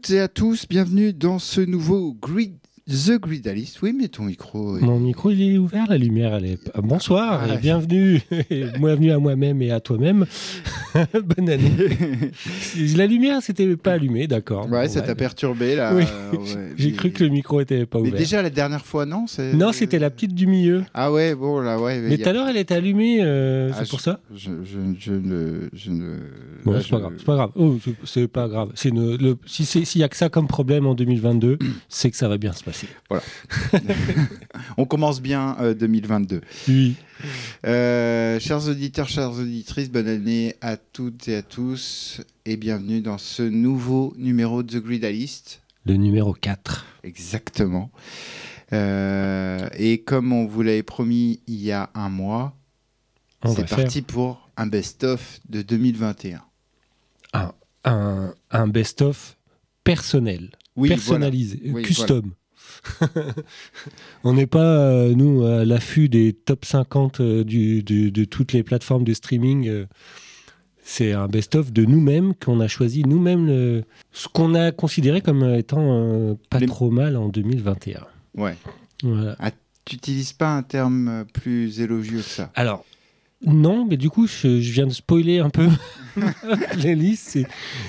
toutes et à tous. Bienvenue dans ce nouveau Grid The Gridalist. Oui, mais ton micro. Mon micro, il est ouvert, la lumière, elle est. Bonsoir et bienvenue. bienvenue à moi-même et à toi-même. Bonne année. la lumière, c'était pas allumé, d'accord. Ouais, ça t'a perturbé là. Oui. J'ai cru que le micro était pas ouvert. Mais déjà la dernière fois, non Non, c'était la petite du milieu. Ah ouais, bon là, ouais. Mais tout à l'heure, elle était allumée, euh, c'est ah, pour ça je, je, ne. Je ne... Bon, c'est pas grave. C'est pas grave. Oh, c'est pas grave. Le... S'il y a que ça comme problème en 2022, c'est que ça va bien se passer. Voilà. On commence bien 2022. Euh, oui. Euh, chers auditeurs, chères auditrices, bonne année à toutes et à tous et bienvenue dans ce nouveau numéro de The Gridalist. Le numéro 4. Exactement. Euh, et comme on vous l'avait promis il y a un mois, c'est parti pour un best-of de 2021. Un, un, best-of personnel, personnalisé, custom. on n'est pas, euh, nous, à l'affût des top 50 euh, de toutes les plateformes de streaming. Euh. c'est un best-of de nous-mêmes qu'on a choisi nous-mêmes ce qu'on a considéré comme étant pas trop mal en 2021. Ouais. Ah, tu n'utilises pas un terme plus élogieux que ça? Alors, non, mais du coup, je, viens de spoiler un peu la liste.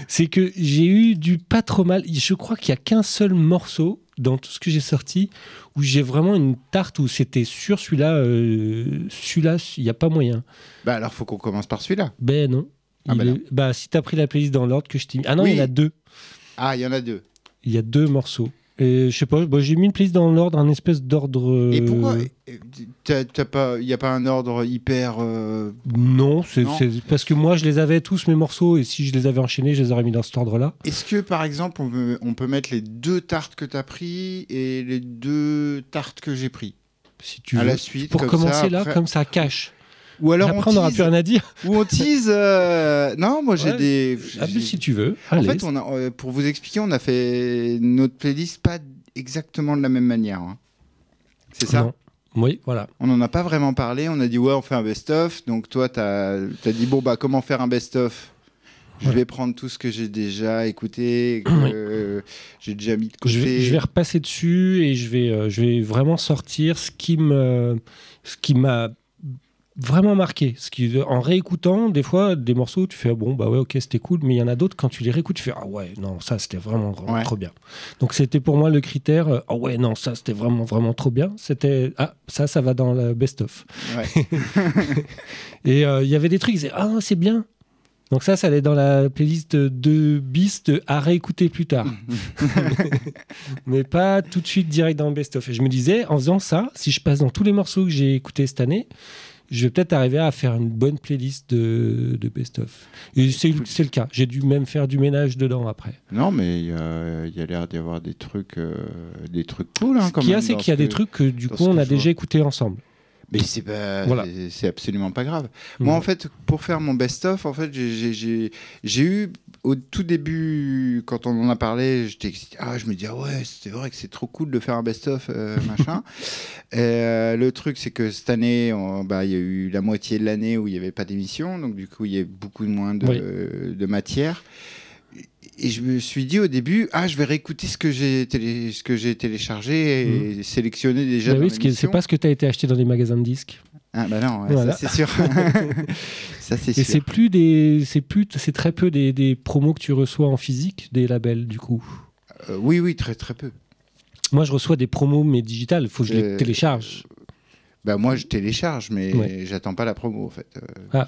C'est que j'ai eu du pas trop mal. Je crois qu'il n'y a qu'un seul morceau dans tout ce que j'ai sorti où j'ai vraiment une tarte où c'était sur celui-là, euh, celui-là, il n'y a pas moyen. Bah alors, faut qu'on commence par celui-là. Ben non. Ah bah, bah, si tu as pris la playlist dans l'ordre que je t'ai mis. Ah non, il y en a deux. Ah, il y en a deux. Il y a deux morceaux. Et je sais pas, j'ai mis une playlist dans l'ordre, un espèce d'ordre. Et pourquoi il pas, n'y a pas un ordre hyper. Euh, non, c'est parce que moi je les avais tous mes morceaux et si je les avais enchaînés, je les aurais mis dans cet ordre-là. Est-ce que par exemple on peut, on peut mettre les deux tartes que tu as pris et les deux tartes que j'ai pris si tu à la suite. Pour commencer là, comme ça cache. Ou alors après, on n'aura plus rien à dire. Ou on tease. Euh, non, moi j'ai des. Ah, si tu veux. En fait, on a, euh, pour vous expliquer, on a fait notre playlist pas exactement de la même manière. Hein. C'est ça? Oui, voilà. On n'en a pas vraiment parlé. On a dit, ouais, on fait un best-of. Donc toi, tu as, as, dit, bon, bah, comment faire un best-of? Je vais prendre tout ce que j'ai déjà écouté, que j'ai déjà mis de côté. Je vais, je vais, repasser dessus et je vais, euh, je vais vraiment sortir ce qui me, ce qui m'a vraiment marqué. Ce qui, en réécoutant, des fois, des morceaux, tu fais ah bon, bah ouais, ok, c'était cool, mais il y en a d'autres, quand tu les réécoutes, tu fais ah ouais, non, ça c'était vraiment, trop bien. Donc c'était pour moi le critère euh, ah ouais, non, ça c'était vraiment, vraiment trop bien. C'était ah, ça, ça va dans le best-of. Et euh, il y avait des trucs, ils ah, c'est bien. Donc ça, ça allait dans la playlist de bis à réécouter plus tard. mais pas tout de suite direct dans le best-of. Et je me disais, en faisant ça, si je passe dans tous les morceaux que j'ai écoutés cette année, je vais peut-être arriver à faire une bonne playlist de, best-of. Et c'est le cas. J'ai dû même faire du ménage dedans après. Non, mais il y a, l'air d'y avoir des trucs, euh, des trucs cool. Hein, Ce qu'il y a, c'est qu'il y a des trucs que du coup on a déjà écouté ensemble. Mais c'est c'est absolument pas grave. Moi, en fait, pour faire mon best-of, en fait, j'ai eu au tout début, quand on en a parlé, j'étais ah, je me dis ah ouais, c'est vrai que c'est trop cool de faire un best-of euh, machin. Euh, le truc, c'est que cette année, bah, il y a eu la moitié de l'année où il n'y avait pas d'émission, donc du coup, il y a beaucoup moins de, de matière et je me suis dit au début, ah, je vais réécouter ce que j'ai télé... ce que j'ai téléchargé et mmh. sélectionné déjà. oui, c'est pas ce que tu as été acheté dans les magasins de disques. Ah bah non, ça c'est sûr. ça c'est Et c'est plus des, c'est plus, c'est très peu des, des, promos que tu reçois en physique, des labels du coup. Euh, oui, oui, très très peu. Moi, je reçois des promos mais digitales. Il faut que je les euh, télécharge. Bah moi, je télécharge, mais j'attends pas la promo en fait. Euh, ah.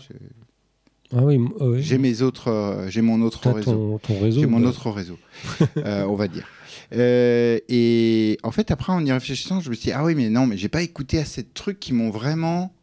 Ah oui, J'ai mes autres, euh, j'ai mon autre réseau. j'ai mon autre réseau, euh, on va dire. Euh, et en fait, après, en y réfléchissant, je me suis dit ah oui, mais non, mais j'ai pas écouté assez de trucs qui m'ont vraiment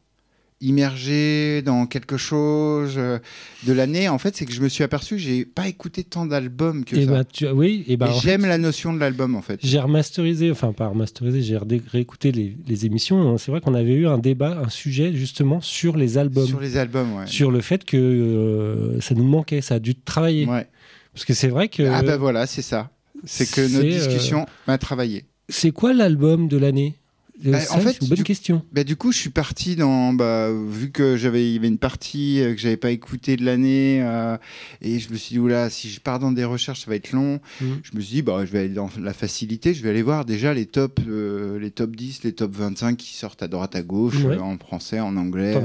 immergé dans quelque chose euh, de l'année, en fait, c'est que je me suis aperçu que j'ai pas écouté tant d'albums que et ça. Bah, tu... Oui, et, bah, j'aime la notion de l'album en fait. J'ai remasterisé, enfin pas remasterisé, j'ai réécouté les, les émissions. C'est vrai qu'on avait eu un débat, un sujet justement sur les albums. Sur les albums, ouais. Sur le fait que euh, ça nous manquait, ça a dû travailler. Ouais. Parce que c'est vrai que. Ah ben voilà, c'est ça. C'est que notre discussion euh, m'a travaillé. C'est quoi l'album de l'année? Bah, en fait, une bonne du, question. Bah, du coup, je suis parti dans, bah, vu que j'avais, il y avait une partie euh, que j'avais pas écoutée de l'année, euh, et je me suis dit oula, si je pars dans des recherches, ça va être long. Mhm. Je me suis dit bah, je vais aller dans la facilité, je vais aller voir déjà les top, euh, les top 10, les top 25 qui sortent à droite à gauche, en français, en anglais,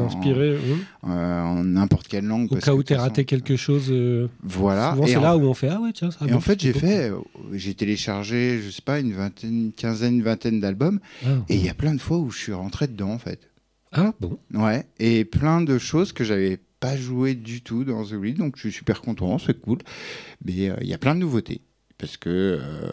en n'importe quelle langue. Au cas où tu as raté quelque chose. voilà. c'est là où on fait ah ouais tiens. Ça et en fait, j'ai fait, j'ai téléchargé, je sais pas, une vingtaine, une quinzaine, une vingtaine d'albums, ah. et il y a plein de fois où je suis rentré dedans, en fait. Ah bon? Ouais, et plein de choses que j'avais pas joué du tout dans The Real, donc je suis super content, c'est cool. Mais euh, il y a plein de nouveautés. Parce que, euh,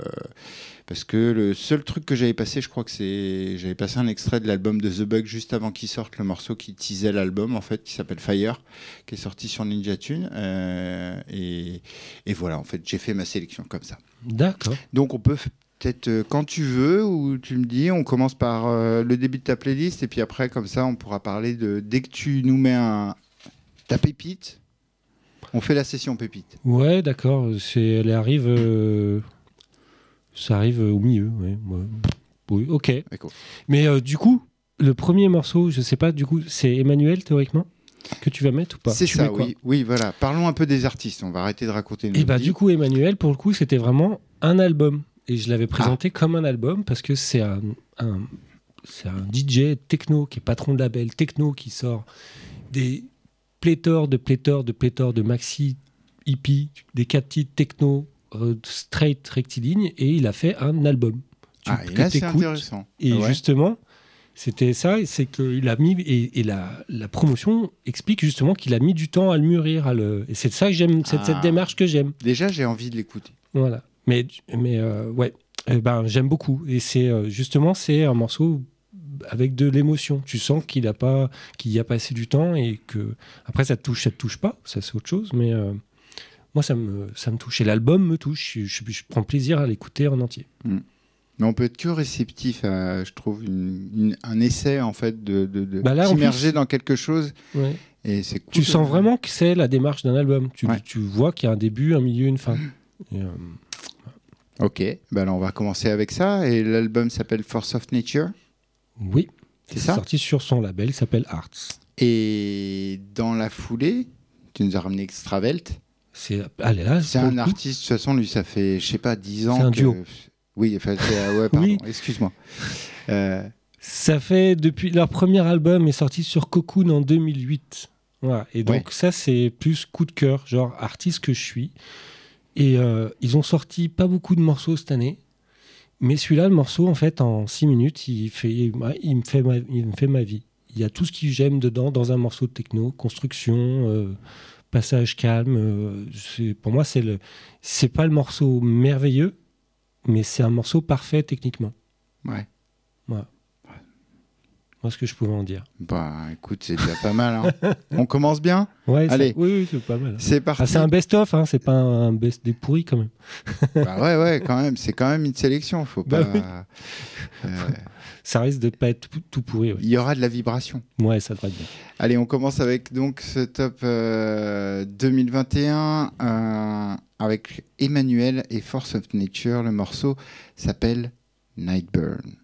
parce que le seul truc que j'avais passé, je crois que c'est. J'avais passé un extrait de l'album de The Bug juste avant qu'il sorte, le morceau qui teasait l'album, en fait, qui s'appelle Fire, qui est sorti sur Ninja Tune. Euh, et, et, voilà, en fait, j'ai fait ma sélection comme ça. D'accord. Donc on peut peut-être euh, quand tu veux, ou tu me dis, on commence par euh, le début de ta playlist, et puis après, comme ça, on pourra parler de. Dès que tu nous mets un, ta pépite, on fait la session pépite. Ouais, d'accord. Elle arrive. Euh, ça arrive au milieu. Ouais. Oui, ok. Mais du coup, le premier morceau, je sais pas, du coup, c'est Emmanuel théoriquement que tu vas mettre ou pas? C'est ça, oui. Oui, voilà. Parlons un peu des artistes. On va arrêter de raconter. Et bah, du coup, Emmanuel, pour le coup, c'était vraiment un album. Et je l'avais présenté ah. comme un album parce que c'est un, c'est un DJ techno qui est patron de label techno qui sort des pléthores de pléthores de pléthores de maxi hippie, des quatre titres techno euh, straight rectiligne et il a fait un album. ah, et c'est intéressant. Et justement, c'était ça, c'est qu'il a mis et, et la, la, promotion explique justement qu'il a mis du temps à le mûrir, à le, et c'est ça que j'aime, c'est cette ah. démarche que j'aime. Déjà, j'ai envie de l'écouter. Voilà. Mais, mais euh, ouais, eh ben, j'aime beaucoup. Et c'est euh, justement, c'est un morceau avec de l'émotion. Tu sens qu'il a pas, qu'il y a passé du temps et que après ça te touche, ça te touche pas, ça c'est autre chose. Mais euh, moi ça me, ça me touche. Et l'album me touche. Je, je, prends plaisir à l'écouter en entier. Mm. Mais on peut être que réceptif à, je trouve, un essai en fait de, de, bah dans quelque chose. Et c'est Tu sens vraiment que c'est la démarche d'un album. Tu, tu vois qu'il y a un début, un milieu, une fin. Euh, ok, bah on va commencer avec ça. Et l'album s'appelle Force of Nature. Oui, c'est ça. Sorti sur son label, il s'appelle Arts. Et dans la foulée, tu nous as ramené Extravelt. C'est un artiste, de toute façon, lui, ça fait, je sais pas, 10 ans. C'est un duo. Oui, enfin, ouais, pardon, excuse-moi. Euh, ça fait depuis leur premier album est sorti sur Cocoon en 2008. Voilà. Et donc ça c'est plus coup de cœur, genre artiste que je suis. Et euh, ils ont sorti pas beaucoup de morceaux cette année, mais celui-là, le morceau en fait en 6 minutes, il fait, il me fait, ma, il me fait ma vie. Il y a tout ce que j'aime dedans dans un morceau de techno, construction, euh, passage calme. pour moi c'est le, c'est pas le morceau merveilleux, mais c'est un morceau parfait techniquement. Ouais. Voilà. Moi, ce que je pouvais en dire. Bah, écoute, c'est déjà pas mal. Hein. On commence bien Ouais, Allez. Oui, oui c'est pas mal. C'est parti. Ah, c'est un best-of, hein, c'est pas un best des pourris quand même. bah ouais, ouais, quand même. C'est quand même une sélection. Faut bah pas. Euh, Ça risque de pas être tout pourri. Il y aura de la vibration. Ouais, ça devrait être bien. Allez, on commence avec donc ce top 2021. Euh, avec Emmanuel et Force of Nature. Le morceau s'appelle Nightburn.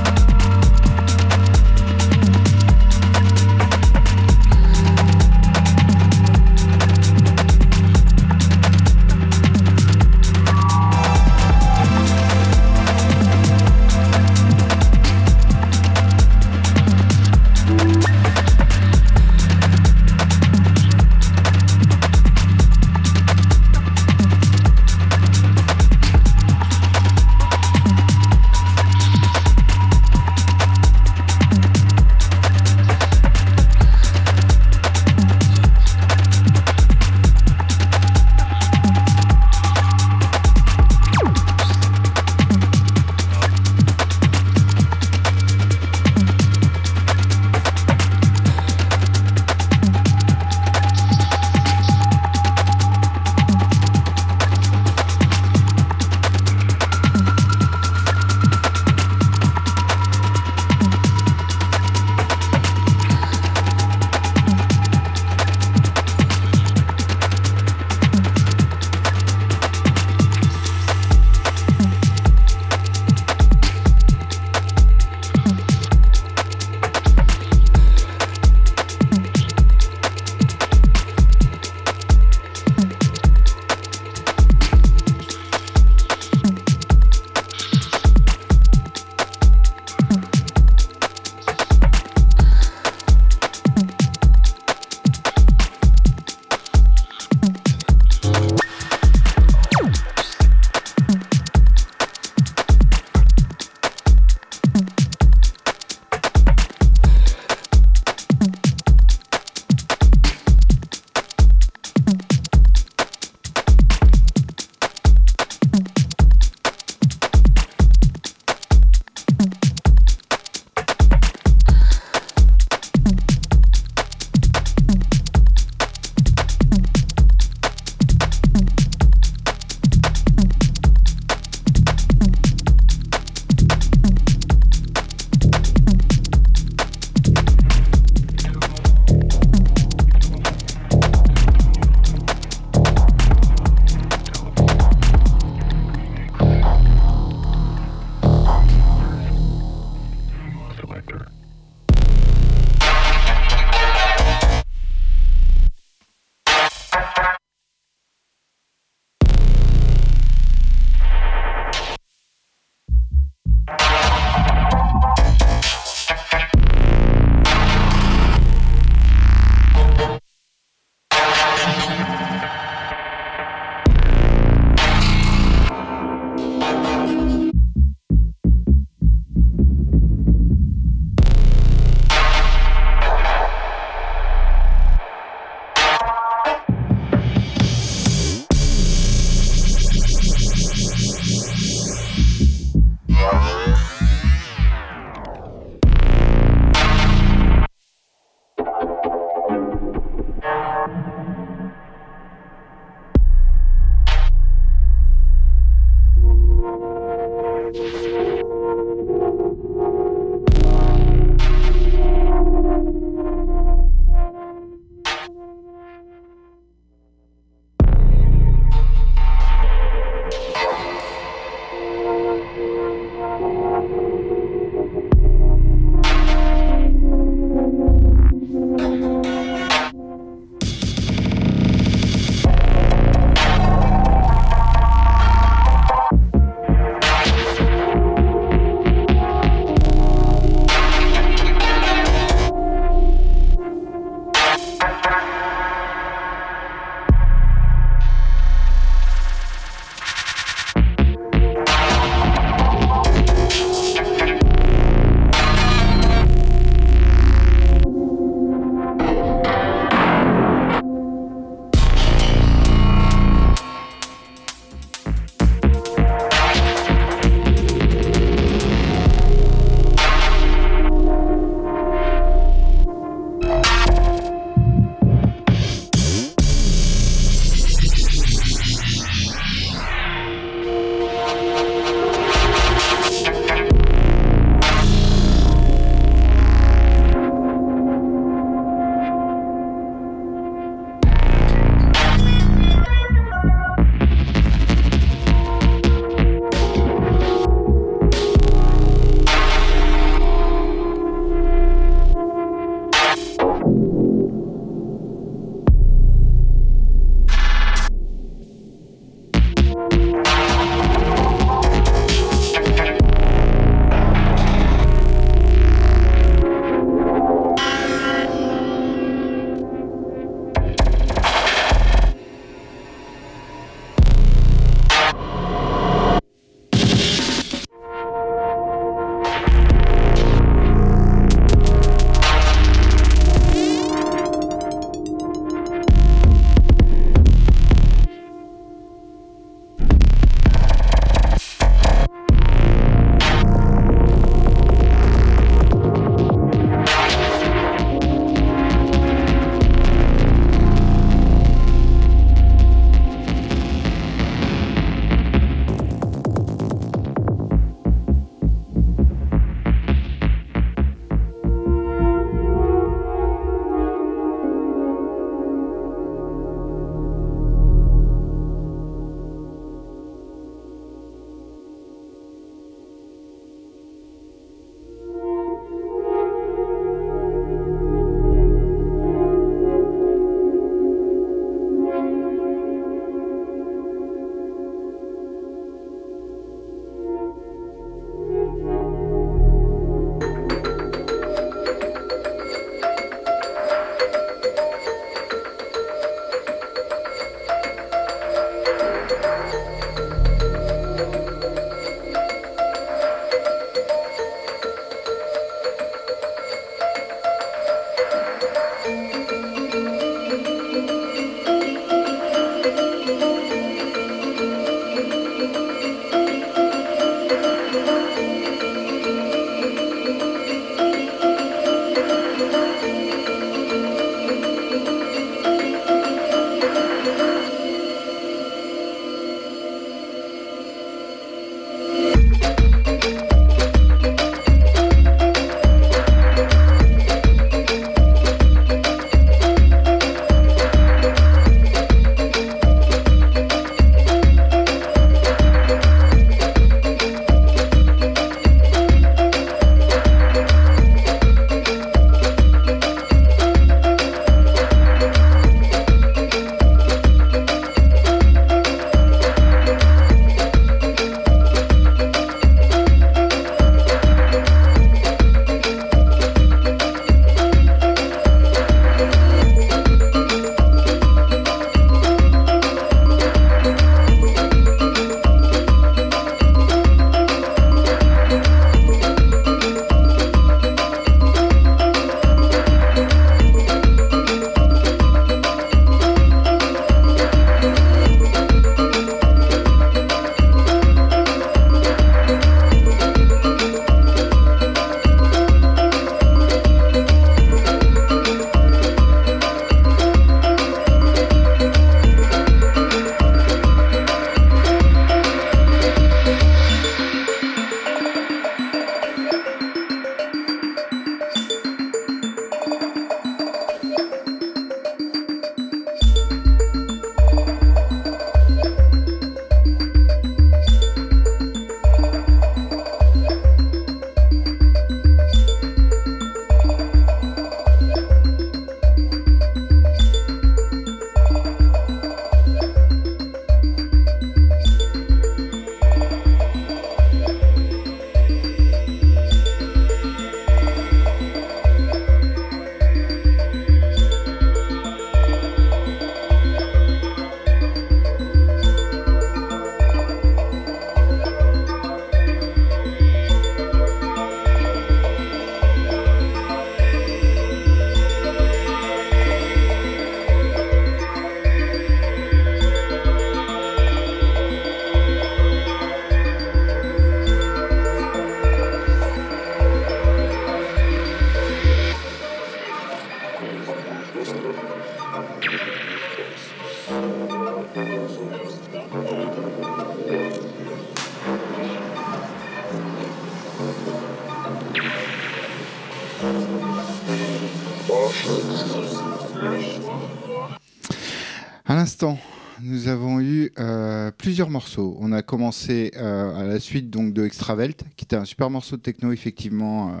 Plusieurs morceaux. On a commencé euh, à la suite donc de Extravelt, qui était un super morceau de techno effectivement,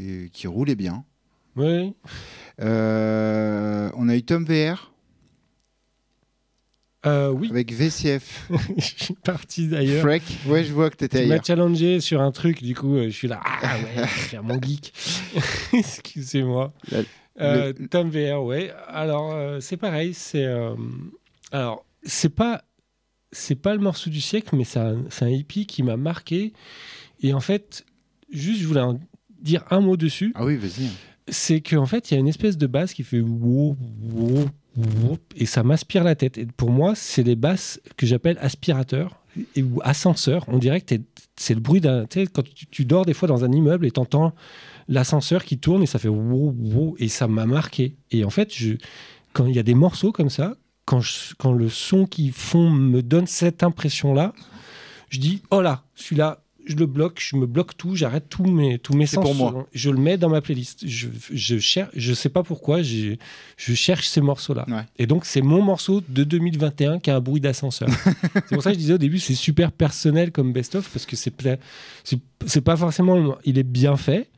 euh, qui roulait bien. Oui. on a eu Tom VR. oui. Avec VCF. je suis parti d'ailleurs. Freak. Ouais, je vois que tu étais ailleurs. Tu m'as challengé sur un truc, du coup, je suis là. Ah ouais, je vais faire mon geek. Excusez-moi. Tom VR, ouais. Alors, c'est pareil, c'est alors, c'est pas c'est pas le morceau du siècle, mais c'est un, un, hippie qui m'a marqué. Et en fait, juste, je voulais en dire un mot dessus. Ah oui, vas-y. C'est qu'en fait, il y a une espèce de basse qui fait et ça m'aspire la tête. Et pour moi, c'est les basses que j'appelle aspirateurs ou ascenseurs. On dirait que c'est le bruit d'un. Tu sais, quand tu, dors des fois dans un immeuble et t'entends l'ascenseur qui tourne et ça fait et ça m'a marqué. Et en fait, je, quand il y a des morceaux comme ça, quand, quand le son qu'ils font me donne cette impression-là, je dis oh là, celui-là, je le bloque, je me bloque tout, j'arrête tous mes, tous mes sens. pour moi. Je le mets dans ma playlist. Je, je cherche, je sais pas pourquoi, je cherche ces morceaux-là. Et donc, c'est mon morceau de 2021 qui a un bruit d'ascenseur. c'est pour ça que je disais au début, c'est super personnel comme best-of parce que c'est, c'est pas forcément. Il est bien fait,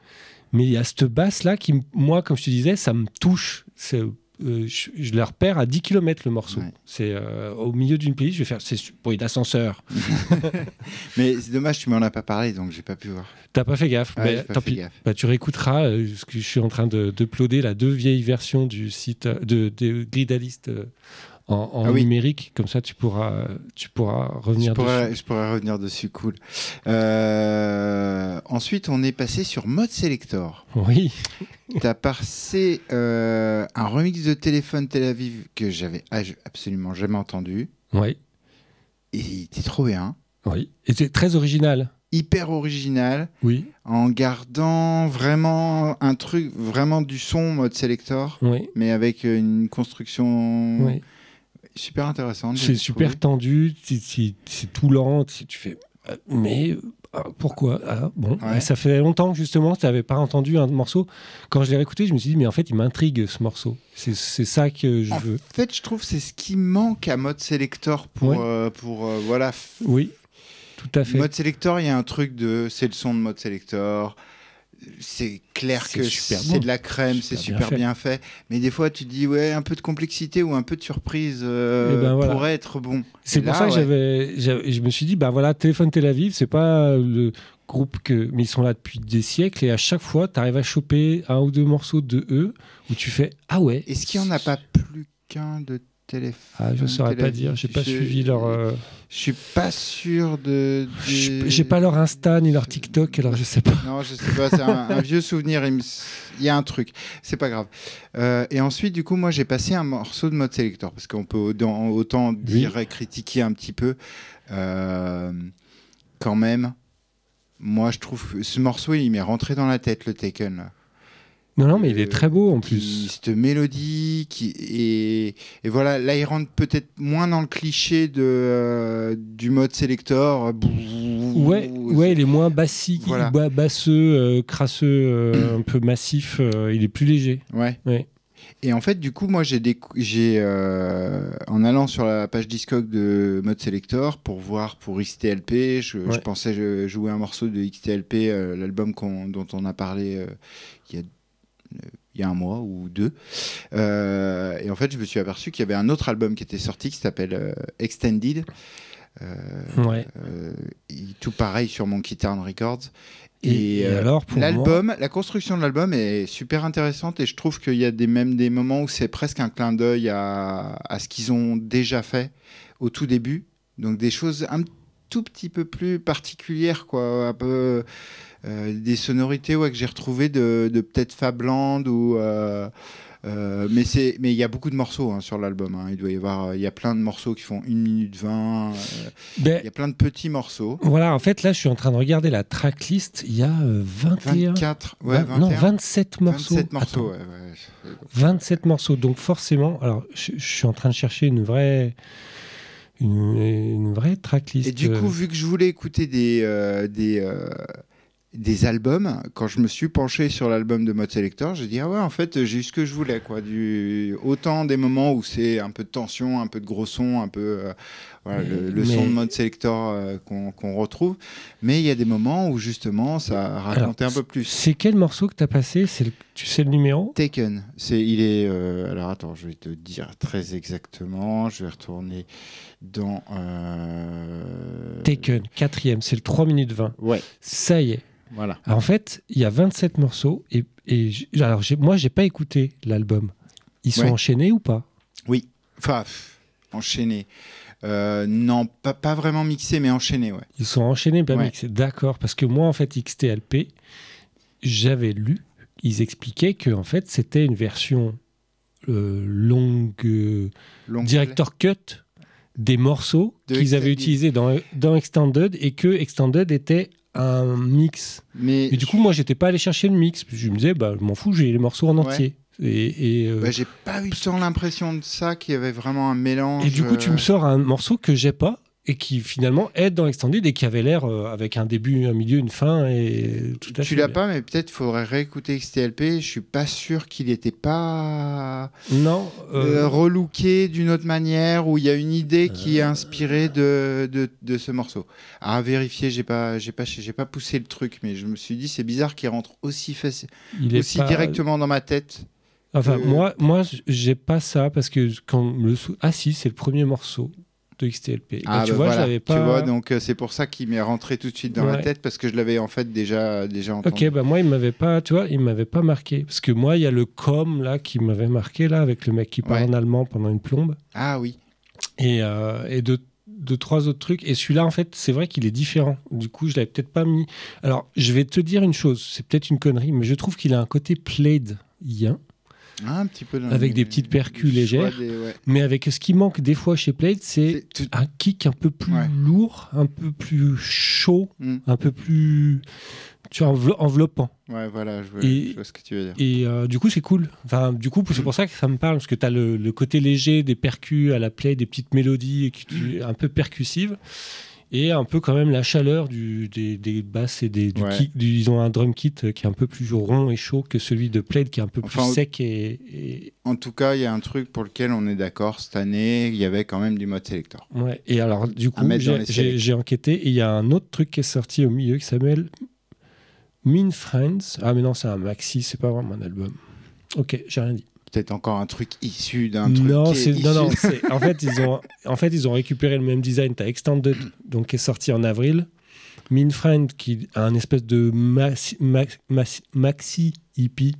mais il y a cette basse-là qui, moi, comme je te disais, ça me touche. C'est euh, je, je, le repère à 10 km le morceau. C'est euh, au milieu d'une playlist, je vais faire c'est bruit d'ascenseur. mais c'est dommage, tu m'en as pas parlé, donc j'ai pas pu voir. T'as pas fait gaffe. mais tant pis. Bah, tu réécouteras. Euh, ce que je suis en train de, de ploder la deux vieilles versions du site de, de Gridalist en, ah numérique, comme ça tu pourras, tu pourras revenir je pourrais, dessus. Je pourrais revenir dessus, cool. Euh, ensuite, on est passé sur Mode Selector. Oui. tu as passé euh, un remix de Téléphone Tel Aviv que j'avais absolument jamais entendu. Oui. Et il était trop bien. Oui. Et c'est très original hyper original. Oui. En gardant vraiment un truc, vraiment du son mode selector. Oui. Mais avec une construction oui. Super intéressante. C'est super tendu, c'est tout lent. Tu fais. Euh, mais euh, pourquoi ah, Bon, ça fait longtemps justement tu n'avais pas entendu un morceau. Quand je l'ai réécouté, je me suis dit, mais en fait, il m'intrigue ce morceau. C'est ça que je veux. En fait, je trouve c'est ce qui manque à mode selector pour, euh, pour voilà. Oui. Tout à fait. Mode Selector, il y a un truc de. C'est le son de Mode Selector. C'est clair que c'est de la crème, c'est super bien fait. Mais des fois, tu dis, ouais, un peu de complexité ou un peu de surprise euh, eh ben, pourrait être bon. C'est pour ça que j'avais, je me suis dit, bah voilà, Téléphone Tel Aviv, c'est pas le groupe que. Mais ils sont là depuis des siècles et à chaque fois, tu arrives à choper un ou deux morceaux de eux où tu fais, ah ouais. Est-ce qu'il n'y en a pas plus qu'un de ah, je ne saurais pas dire, j'ai pas suivi leur. Euh, je suis pas sûr de. J'ai pas leur Insta ni leur TikTok, alors je sais pas. Non, je sais pas, c'est un, vieux souvenir. Il, y a un truc, c'est pas grave. Euh, et ensuite, du coup, moi, j'ai passé un morceau de mode selector parce qu'on peut autant dire et critiquer un petit peu. Euh, quand même, moi, je trouve que ce morceau, il m'est rentré dans la tête, le Taken. Non, non, mais il est très beau en plus. Cette mélodie, qui, et, et voilà, là, il rentre peut-être moins dans le cliché de, euh, du mode selector. Ouais, ouais, il est moins bassique, basseux, euh, crasseux, euh, un peu massif. il est plus léger. Ouais. ouais. Et en fait, du coup, moi, j'ai, j'ai en allant sur la page Discog de Mode Selector pour voir pour XTLP, je, je pensais jouer un morceau de XTLP, l'album dont on a parlé il y a il y a un mois ou deux. Euh, et en fait, je me suis aperçu qu'il y avait un autre album qui était sorti qui s'appelle euh, Extended. Euh, tout pareil sur Monkey Town Records. Et, alors, l'album, la construction de l'album est super intéressante et je trouve qu'il y a des, même des moments où c'est presque un clin d'œil à, à, ce qu'ils ont déjà fait au tout début. Donc des choses un tout petit peu plus particulières, quoi, un peu des sonorités ouais, que j'ai retrouvées de, de peut-être Fabland ou. Euh, euh, mais c'est mais il y a beaucoup de morceaux hein, sur l'album. Hein. Il doit y avoir il y a plein de morceaux qui font 1 minute 20. Ben, il y a plein de petits morceaux. Voilà, en fait là je suis en train de regarder la tracklist. Il y a 21 24 ouais, non 27 morceaux. 27 morceaux. Ouais, 27 morceaux. Donc forcément, alors je, je, suis en train de chercher une vraie une, une vraie tracklist. Et du coup, vu que je voulais écouter des euh, des des albums, quand je me suis penché sur l'album de Mode Selector, j'ai dit ah ouais en fait j'ai eu ce que je voulais quoi, du autant des moments où c'est un peu de tension, un peu de gros son, un peu euh, le, son de Mode Selector euh, qu'on retrouve, mais il y a des moments où justement ça racontait un peu plus. C'est quel morceau que tu as passé? C'est tu sais le numéro? Taken. C'est il est euh, alors attends je vais te dire très exactement, je vais retourner dans Taken quatrième, c'est le 3 minutes 20. Ouais. Ça y est. Voilà. en fait, il y a 27 morceaux et, et alors moi, j'ai pas écouté l'album. Ils sont enchaînés ou pas? Oui. Enfin, enchaînés. Euh, non, pas, pas, vraiment mixés, mais enchaînés, ouais. Ils sont enchaînés, pas mixés. D'accord. Parce que moi, en fait, XTLP, j'avais lu, ils expliquaient que en fait, c'était une version euh, longue, euh, director cut des morceaux qu'ils avaient utilisés dans, dans Extended et que Extended était un mix. Mais et du coup, moi, j'étais pas allé chercher le mix. Je me disais, bah, je m'en fous, j'ai les morceaux en entier. Et, euh, bah, j'ai pas eu tant l'impression de ça qu'il y avait vraiment un mélange. Et du coup, tu me sors un morceau que j'ai pas et qui finalement est dans l'extended et qui avait l'air euh, avec un début, un milieu, une fin et tout à Tu l'as pas, mais peut-être faudrait réécouter XTLP. Je suis pas sûr qu'il n'était pas non euh... relooké d'une autre manière où il y a une idée qui est inspirée de, de, de ce morceau. À vérifier, j'ai pas j'ai pas j'ai pas poussé le truc, mais je me suis dit c'est bizarre qu'il rentre aussi facile, aussi directement dans ma tête. Enfin, moi, moi, j'ai pas ça parce que quand le ah si, c'est le premier morceau de XTLP. Ah, bah, tu, bah vois, voilà. pas... tu vois, donc c'est pour ça qu'il m'est rentré tout de suite dans la tête parce que je l'avais en fait déjà, déjà entendu. Ok, bah moi, il m'avait pas, tu vois, il m'avait pas marqué. Parce que moi, il y a le com là qui m'avait marqué là avec le mec qui parle en allemand pendant une plombe. Ah oui. Et, et de deux, trois autres trucs. Et celui-là, en fait, c'est vrai qu'il est différent. Du coup, je l'avais peut-être pas mis. Alors, je vais te dire une chose, c'est peut-être une connerie, mais je trouve qu'il a un côté played yin. Ah, un petit peu avec des petites percus légères. Mais avec ce qui manque des fois chez Played, c'est un kick un peu plus lourd, un peu plus chaud, hmm. un peu plus tu enveloppant. Ouais, voilà, je vois, ce que tu veux dire. Et euh, du coup, c'est cool. Enfin, du coup, c'est pour ça que ça me parle, parce que tu as le, côté léger des percus à la play, des petites mélodies qui, un peu percussives, et un peu quand même la chaleur du, des, des basses et des, du kit. ils ont un drum kit qui est un peu plus rond et chaud que celui de Plaid, qui est un peu plus sec. Et, En tout cas, il y a un truc pour lequel on est d'accord. Cette année, il y avait quand même du mode sélecteur. Ouais, et alors, du coup, j'ai enquêté, et il y a un autre truc qui est sorti au milieu qui s'appelle Mean Friends. Ah, mais non, c'est un maxi, c'est pas vraiment un album. Ok, j'ai rien dit. Peut-être encore un truc issu d'un truc. Non, non, non. en fait, ils ont, en fait, ils ont récupéré le même design. T'as Extended, donc qui est sorti en avril. Mean Friend, qui a un espèce de maxi, maxi hippie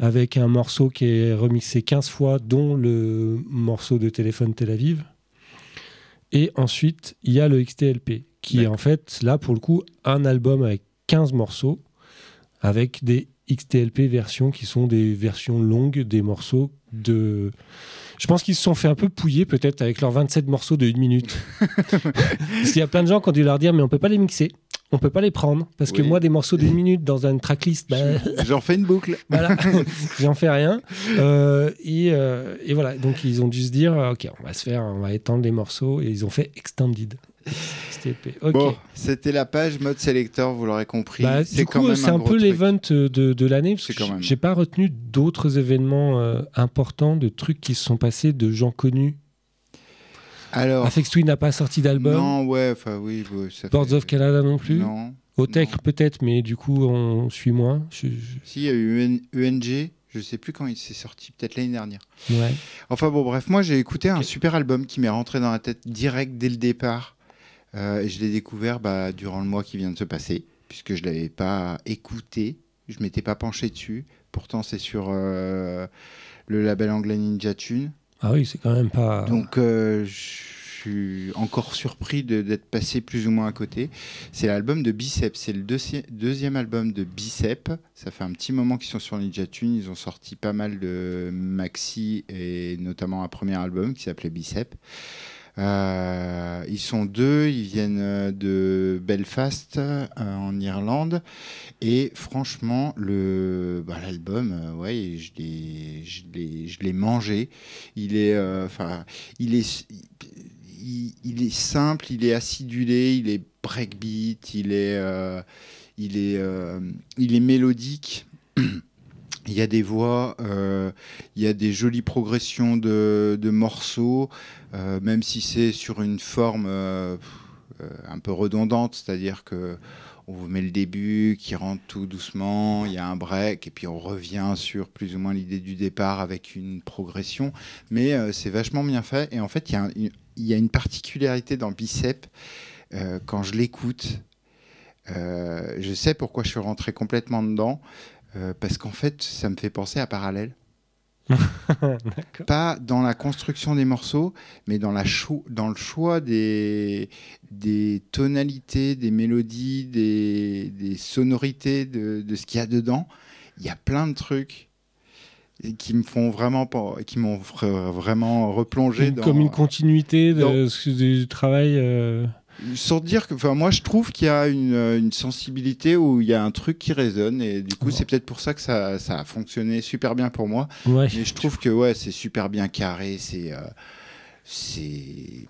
avec un morceau qui est remixé 15 fois, dont le morceau de téléphone Tel Aviv. Et ensuite, il y a le XTLP, qui est en fait, là, pour le coup, un album avec 15 morceaux avec des XTLP versions qui sont des versions longues des morceaux de. Je pense qu'ils se sont fait un peu pouiller peut-être avec leurs 27 morceaux de 1 minute. parce qu'il y a plein de gens qui ont dû leur dire mais on peut pas les mixer. On peut pas les prendre parce que moi des morceaux d'une minute dans une tracklist, bah, j'en fais une boucle. voilà, j'en fais rien. Euh, et, euh, et, voilà, donc ils ont dû se dire ok, on va se faire, on va étendre les morceaux et ils ont fait extended. Bon, c'était la page mode selector, vous l'aurez compris. Bah, c'est un, un peu l'event de, de l'année. J'ai pas retenu d'autres événements euh, importants, de trucs qui se sont passés, de gens connus. Alors, Afex Twin n'a pas sorti d'album. Non, ouais, enfin oui. Boards of Canada non plus. Non. Otech peut-être, mais du coup on suit moins. Si, il y a eu UNG. Je sais plus quand il s'est sorti, peut-être l'année dernière. Ouais. Enfin bon, bref, moi j'ai écouté un super album qui m'est rentré dans la tête direct dès le départ. Euh, et je l'ai découvert bah, durant le mois qui vient de se passer, puisque je ne l'avais pas écouté, je ne m'étais pas penché dessus. Pourtant, c'est sur euh, le label anglais Ninja Tune. Ah oui, c'est quand même pas. Donc, euh, je suis encore surpris d'être passé plus ou moins à côté. C'est l'album de Bicep. C'est le deuxième album de Bicep. Ça fait un petit moment qu'ils sont sur Ninja Tune. Ils ont sorti pas mal de maxi et notamment un premier album qui s'appelait Bicep. Euh, ils sont deux, ils viennent euh, de Belfast euh, en Irlande. Et franchement, le, bah, l'album, ouais, je l'ai, mangé. Il est, enfin, il est, il, est simple, il est acidulé, il est breakbeat, il est, il est, il est mélodique. Il y a des voix, il y a des jolies progressions de morceaux. Euh, même si c'est sur une forme euh, euh, un peu redondante, c'est-à-dire que on vous met le début qui rentre tout doucement, il y a un break et puis on revient sur plus ou moins l'idée du départ avec une progression. Mais c'est vachement bien fait et en fait il y, a une particularité dans Bicep quand je l'écoute. je sais pourquoi je suis rentré complètement dedans parce qu'en fait ça me fait penser à Parallèle. Pas dans la construction des morceaux, mais dans, la dans le choix des, des tonalités, des mélodies, des, des sonorités de, de ce qu'il y a dedans. Il y a plein de trucs qui me font vraiment qui m'ont vraiment replongé dans, comme une continuité de, du travail euh, sans dire que, enfin, moi je trouve qu'il y a une, euh, une, sensibilité où il y a un truc qui résonne et du coup c'est peut-être pour ça que ça, ça, a fonctionné super bien pour moi. Ouais. Mais je trouve que ouais, c'est super bien carré, c'est, euh, c'est,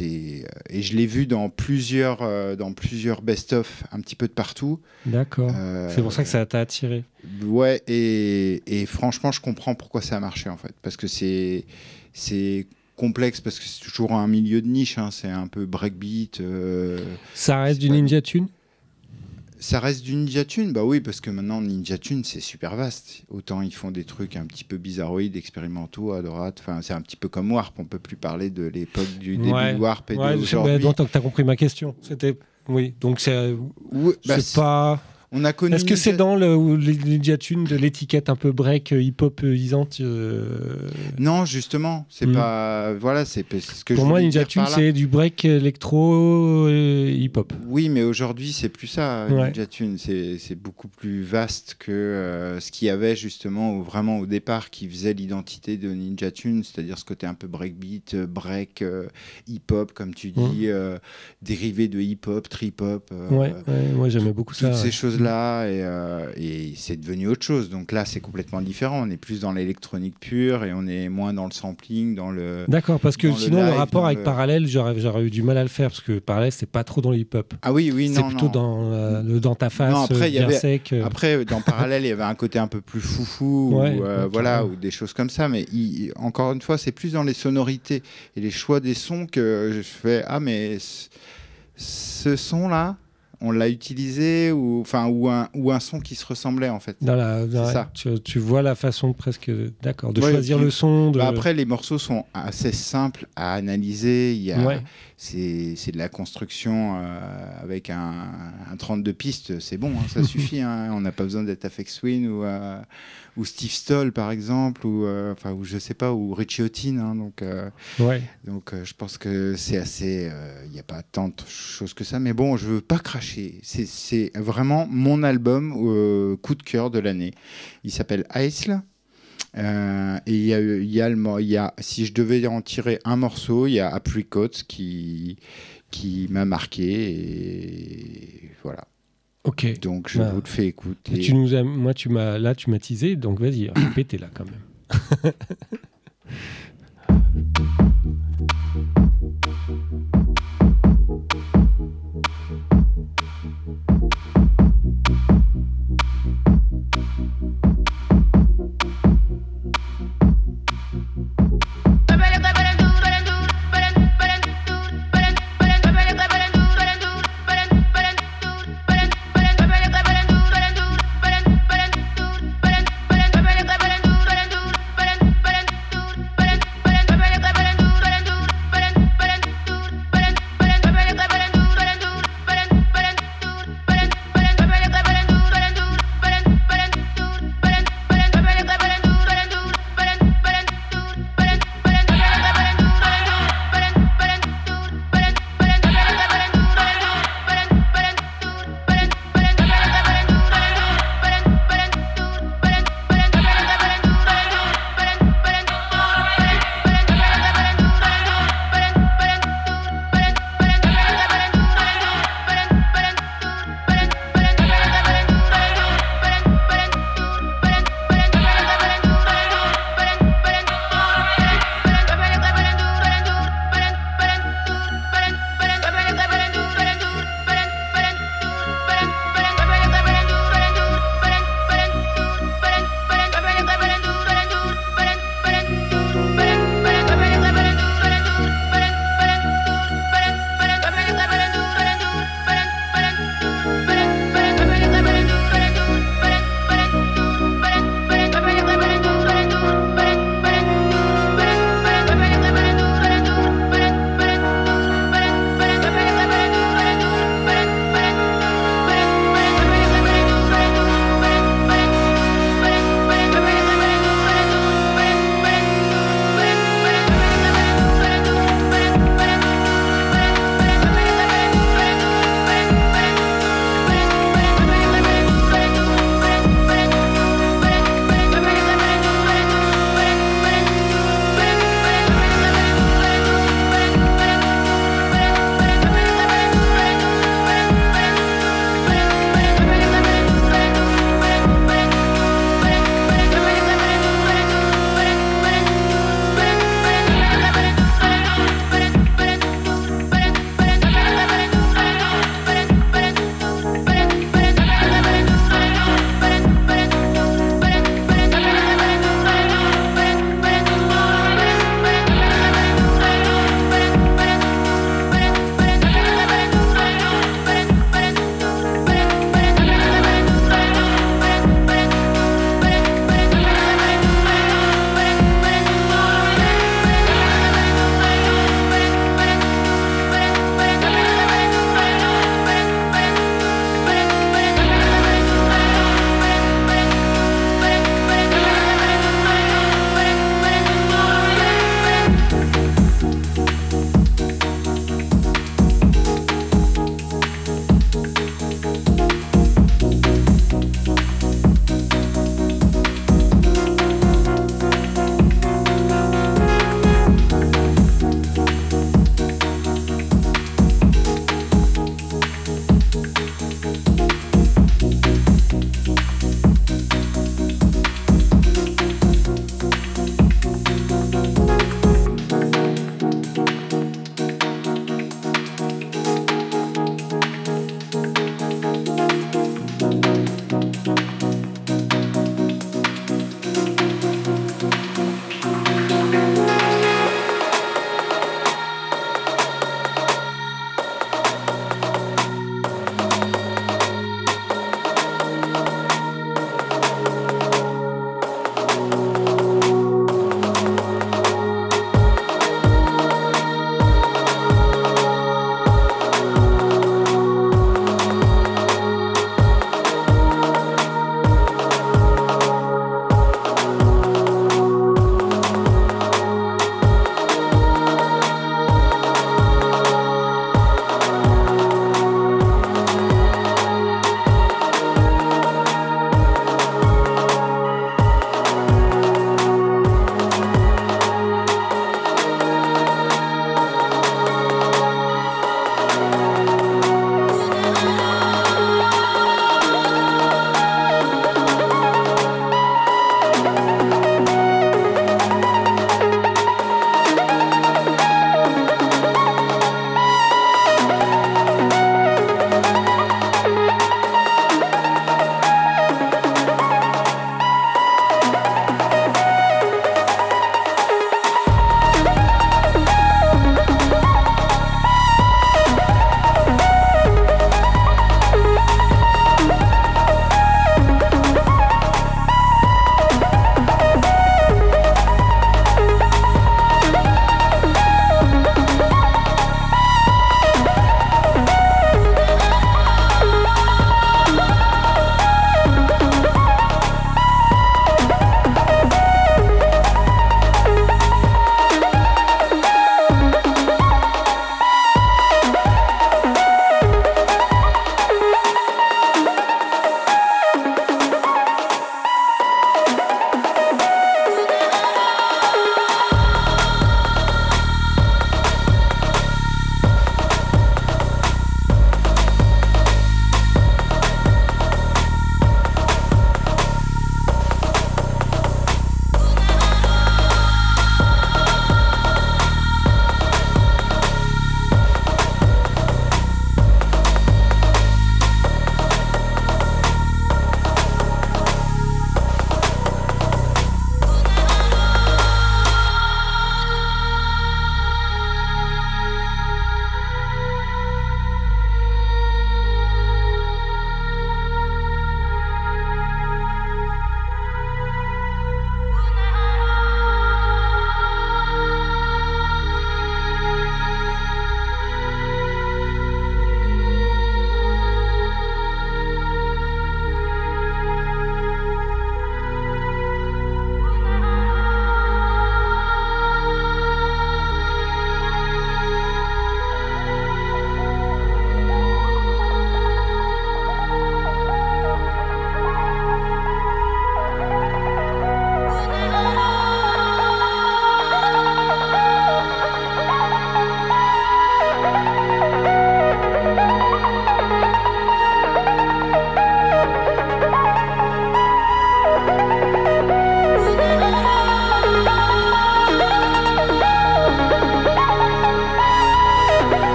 euh, et je l'ai vu dans plusieurs, dans plusieurs best-of un petit peu de partout. D'accord. c'est pour ça que ça t'a attiré. Ouais, et, et franchement je comprends pourquoi ça a marché en fait, parce que c'est, c'est complexe parce que c'est toujours un milieu de niche, hein. c'est un peu breakbeat. Euh, ça reste du Ninja Tune? Ça reste du Ninja Tune Bah oui, parce que maintenant, Ninja Tune, c'est super vaste. Autant ils font des trucs un petit peu bizarroïdes, expérimentaux à droite. Enfin, c'est un petit peu comme Warp. On peut plus parler de l'époque du début de Warp et ouais, d'aujourd'hui. Ouais, tu as compris ma question. C'était... Oui, donc c'est, bah, c'est pas a connu. Est-ce que c'est dans le, de l'étiquette un peu break euh, hip-hop euh, isante euh Non, justement, c'est hmm. pas. Voilà, c'est ce que Pour moi, Ninja Tune, c'est du break électro hip-hop. Oui, mais aujourd'hui, c'est plus ça. Ninja Tune, c'est beaucoup plus vaste que ce qu'il y avait justement vraiment au départ qui faisait l'identité de Ninja Tune, c'est-à-dire ce côté un peu breakbeat, break, hip-hop, comme tu hmm. dis, dérivé de hip-hop, trip-hop. ouais, moi j'aimais beaucoup ça. Toutes ces choses là euh, et, c'est devenu autre chose. Donc là, c'est complètement différent. On est plus dans l'électronique pure et on est moins dans le sampling, dans le. D'accord, parce que sinon, le, rapport avec Parallèle, j'aurais eu du mal à le faire parce que Parallèle, c'est pas trop dans le hip-hop. Ah oui, oui, non. C'est plutôt Dans, euh, le, dans ta face, non, après, bien sec. Euh. Après, dans Parallèle, il y avait un côté un peu plus foufou, ou, voilà, ou des choses comme ça. Mais encore une fois, c'est plus dans les sonorités et les choix des sons que je fais Ah, mais ce son-là, on l'a utilisé ou enfin ou un ou un son qui se ressemblait en fait. Dans la, ça. Tu, vois la façon presque d'accord de choisir le son. Bah, après les morceaux sont assez simples à analyser. Il y a c'est de la construction euh, avec un, un, 32 pistes, c'est bon, hein, ça suffit. Hein. on n'a pas besoin d'être Afex Twin ou euh, ou Steve Stoll par exemple ou euh, enfin ou je sais pas ou Richie Houghton. Hein, donc ouais. donc je pense que c'est assez. Il n'y a pas tant de choses que ça, mais bon, je veux pas cracher c'est vraiment mon album euh, coup de cœur de l'année. Il s'appelle Aisle. Euh, et il y, a, y a y a, si je devais en tirer un morceau, il y a Apricot qui, qui m'a marqué. Et voilà. Ok. Donc je bah, vous le fais écouter. Tu nous as, moi, tu m'as, là, tu m'as teasé, donc vas-y, répétez là quand même.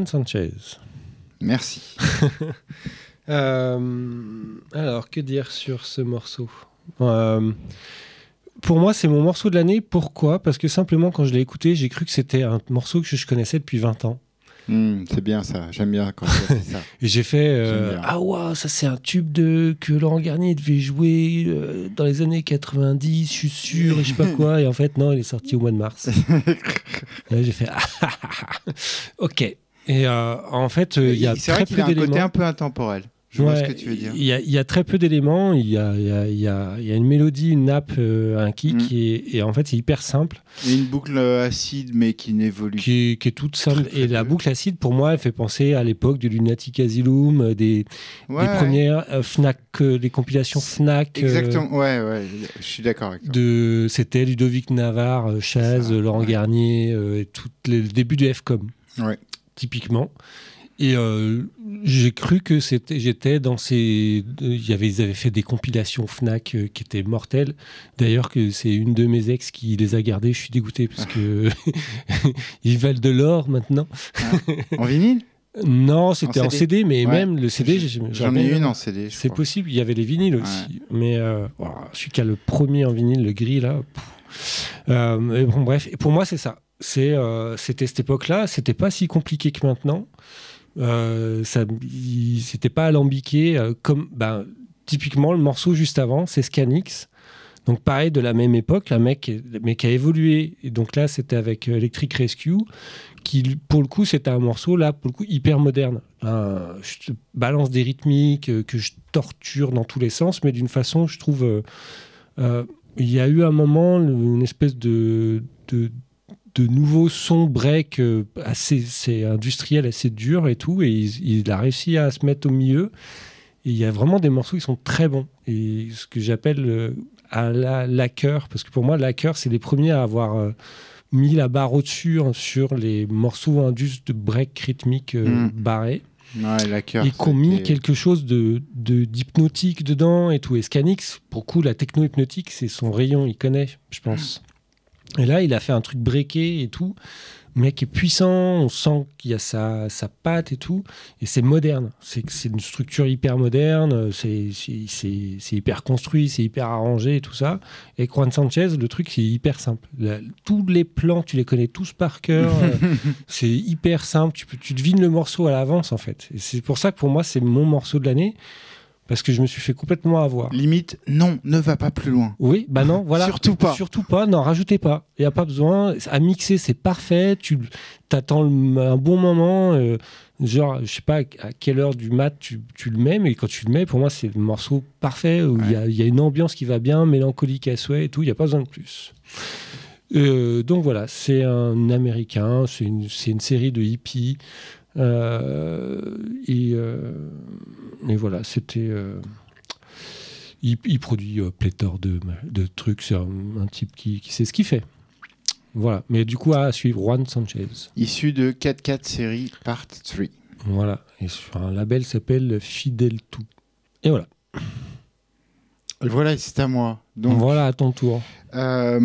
Juan Sanchez. Merci. alors, que dire sur ce morceau? Pour moi, c'est mon morceau de l'année. Pourquoi? Parce que simplement, quand je l'ai écouté, j'ai cru que c'était un morceau que je connaissais depuis 20 ans. Hmm, c'est bien ça, j'aime bien quand c'est ça. Et j'ai fait euh, Ah ouais, ça c'est un tube de que Laurent Garnier devait jouer euh, dans les années 90, je suis sûr, et je sais pas quoi. Et en fait, non, il est sorti au mois de mars. j'ai fait ah, ah, ah, Ok. Et euh, en fait, il y a très peu d'éléments. C'est un côté un peu intemporel. Je vois ce que tu veux dire. Il y, a très peu d'éléments. Il y a, y, a, une mélodie, une nappe, euh, un kick, mm. et, en fait, c'est hyper simple. Et une boucle acide, mais qui n'évolue qui, qui, est toute simple. et la boucle acide, pour moi, elle fait penser à l'époque du Lunatic Asylum, euh, des, premières euh, Fnac, des compilations Fnac. Exactement, ouais, ouais, je suis d'accord avec toi. De, c'était Ludovic Navarre, Chaz, Laurent Garnier, et tout le début de FCOM. Ouais. Typiquement. Et euh, j'ai cru que c'était, j'étais dans ces. Il y avait, ils avaient fait des compilations Fnac euh, qui étaient mortelles. D'ailleurs, que c'est une de mes ex qui les a gardées. Je suis dégoûté parce que ils valent de l'or maintenant. Ah. En vinyle Non, c'était en CD, mais même le CD, j'en ai une en CD. C'est possible. Il y avait les vinyles aussi, mais euh, oh, celui qui a le premier en vinyle, le gris là. mais bon, bref. Et pour moi, c'est ça. C'est, c'était cette époque-là. C'était pas si compliqué que maintenant. Euh, c'était pas alambiqué. Euh, comme, ben, typiquement, le morceau juste avant, c'est Scanix. Donc pareil, de la même époque, un mec, mais qui a évolué. Et donc là, c'était avec euh, Electric Rescue, qui pour le coup, c'était un morceau là, pour le coup, hyper moderne. je balance des rythmiques que je torture dans tous les sens, mais d'une façon, je trouve, il y a eu un moment une espèce de de nouveaux sons break euh, assez c'est industriel assez dur et tout et il, a réussi à se mettre au milieu et il y a vraiment des morceaux qui sont très bons et ce que j'appelle euh, à la laqueur parce que pour moi laqueur c'est les premiers à avoir euh, mis la barre au-dessus hein, sur les morceaux indus de break rythmique hmm. barrés Ouais, et qu'on mis quelque chose de, d'hypnotique dedans et tout. Et Scanix, pour coup, la techno-hypnotique, c'est son rayon, il connaît, je pense. Et là, il a fait un truc breaké et tout. Le mec est puissant, on sent qu'il y a sa, sa patte et tout. Et c'est moderne. C'est une structure hyper moderne, c'est hyper construit, c'est hyper arrangé et tout ça. Et Juan Sanchez, le truc, c'est hyper simple. tous les plans, tu les connais tous par cœur. c'est hyper simple. Tu, tu devines le morceau à l'avance, en fait. C'est pour ça que pour moi, c'est mon morceau de l'année parce que je me suis fait complètement avoir. Limite, non, ne va pas plus loin. Oui, bah non, voilà. Surtout pas. Surtout pas, non, rajoutez pas. Il n'y a pas besoin. À mixer, c'est parfait. Tu attends un bon moment. Euh, genre, je sais pas à quelle heure du mat tu, le mets, mais quand tu le mets, pour moi, c'est le morceau parfait où il y, a une ambiance qui va bien, mélancolique à souhait et tout. Il n'y a pas besoin de plus. Euh, donc voilà, c'est un américain, c'est une, une, série de hippies et, euh, et, voilà, c'était. Euh, il, produit pléthore de, de trucs. C'est un, type qui, qui, sait ce qu'il fait. Voilà. Mais du coup, à suivre Juan Sanchez. Issu de 4-4 série Part 3. Voilà. Et sur un label s'appelle Fidel 2. Et voilà. Voilà, c'est à moi. Donc, voilà, à ton tour. Euh,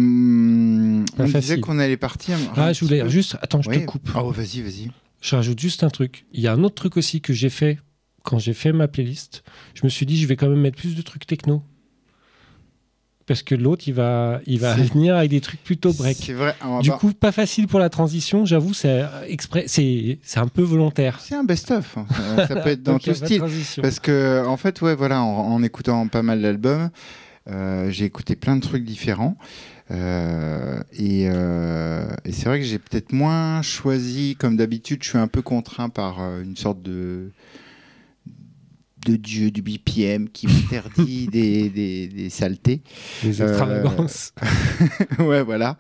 on disait qu'on allait partir. Ah, je voulais juste. Attends, je te coupe. Oh, vas-y, vas-y. Je rajoute juste un truc. Il y a un autre truc aussi que j'ai fait quand j'ai fait ma playlist. Je me suis dit, je vais quand même mettre plus de trucs techno. Parce que l'autre, il va, il va venir avec des trucs plutôt break. C'est vrai. Du coup, pas facile pour la transition, j'avoue, c'est exprès, c'est, un peu volontaire. C'est un best-of. Hein. Ça, peut être dans tout style. Parce que, en fait, ouais, voilà, en, écoutant pas mal d'albums, euh, j'ai écouté plein de trucs différents. Euh, euh, et, c'est vrai que j'ai peut-être moins choisi, comme d'habitude, je suis un peu contraint par euh, une sorte de de dieu du BPM qui m'interdit des, des, saletés. Des extravagances. ouais, voilà.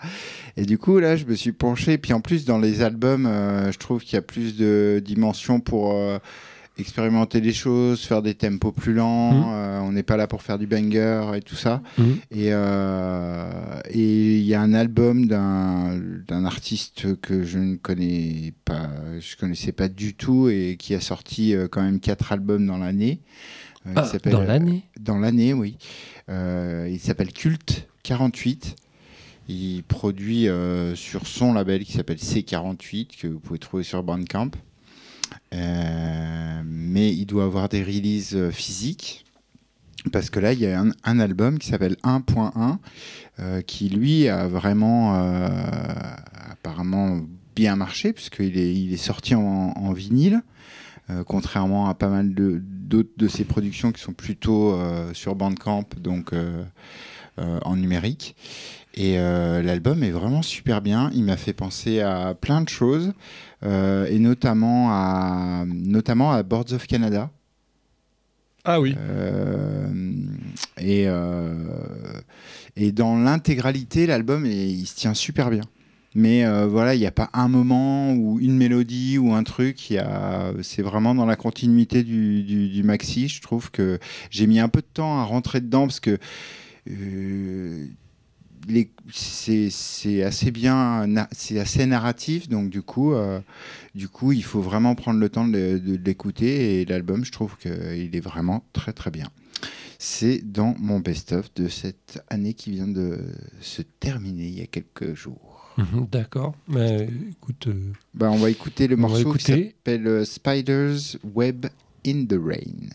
Et du coup, là, je me suis penché. Puis en plus, dans les albums, je trouve qu'il y a plus de dimensions pour expérimenter des choses, faire des tempos plus lents. Mmh. Euh, on n'est pas là pour faire du banger et tout ça. Mmh. Euh, et il y a un album d'un artiste que je ne connais pas, je connaissais pas du tout et qui a sorti euh, quand même quatre albums dans l'année. Ah, dans l'année Dans l'année, oui. il s'appelle Culte 48. Il produit sur son label qui s'appelle C48, que vous pouvez trouver sur Bandcamp. Mais il doit avoir des releases physiques parce que là, il y a un, album qui s'appelle 1.1 euh, qui, lui, a vraiment euh, apparemment bien marché puisqu'il est, il est sorti en, vinyle. Euh, contrairement à pas mal d'autres de, ses productions qui sont plutôt sur Bandcamp, donc en numérique. Et l'album est vraiment super bien. Il m'a fait penser à plein de choses, et notamment à, notamment à Boards of Canada. Ah oui. Euh, et, euh, et dans l'intégralité, l'album, il se tient super bien. Mais euh, voilà, il n'y a pas un moment ou une mélodie ou un truc. C'est vraiment dans la continuité du, du, maxi. Je trouve que j'ai mis un peu de temps à rentrer dedans parce que c'est assez bien, c'est assez narratif, donc du coup, euh, du coup, il faut vraiment prendre le temps de, l'écouter. Et l'album, je trouve qu'il est vraiment très très bien. C'est dans mon best-of de cette année qui vient de se terminer il y a quelques jours. Mhm, d'accord. Mais écoute. Euh, bah, on va écouter le morceau qui s'appelle euh, Spider's Web in the Rain.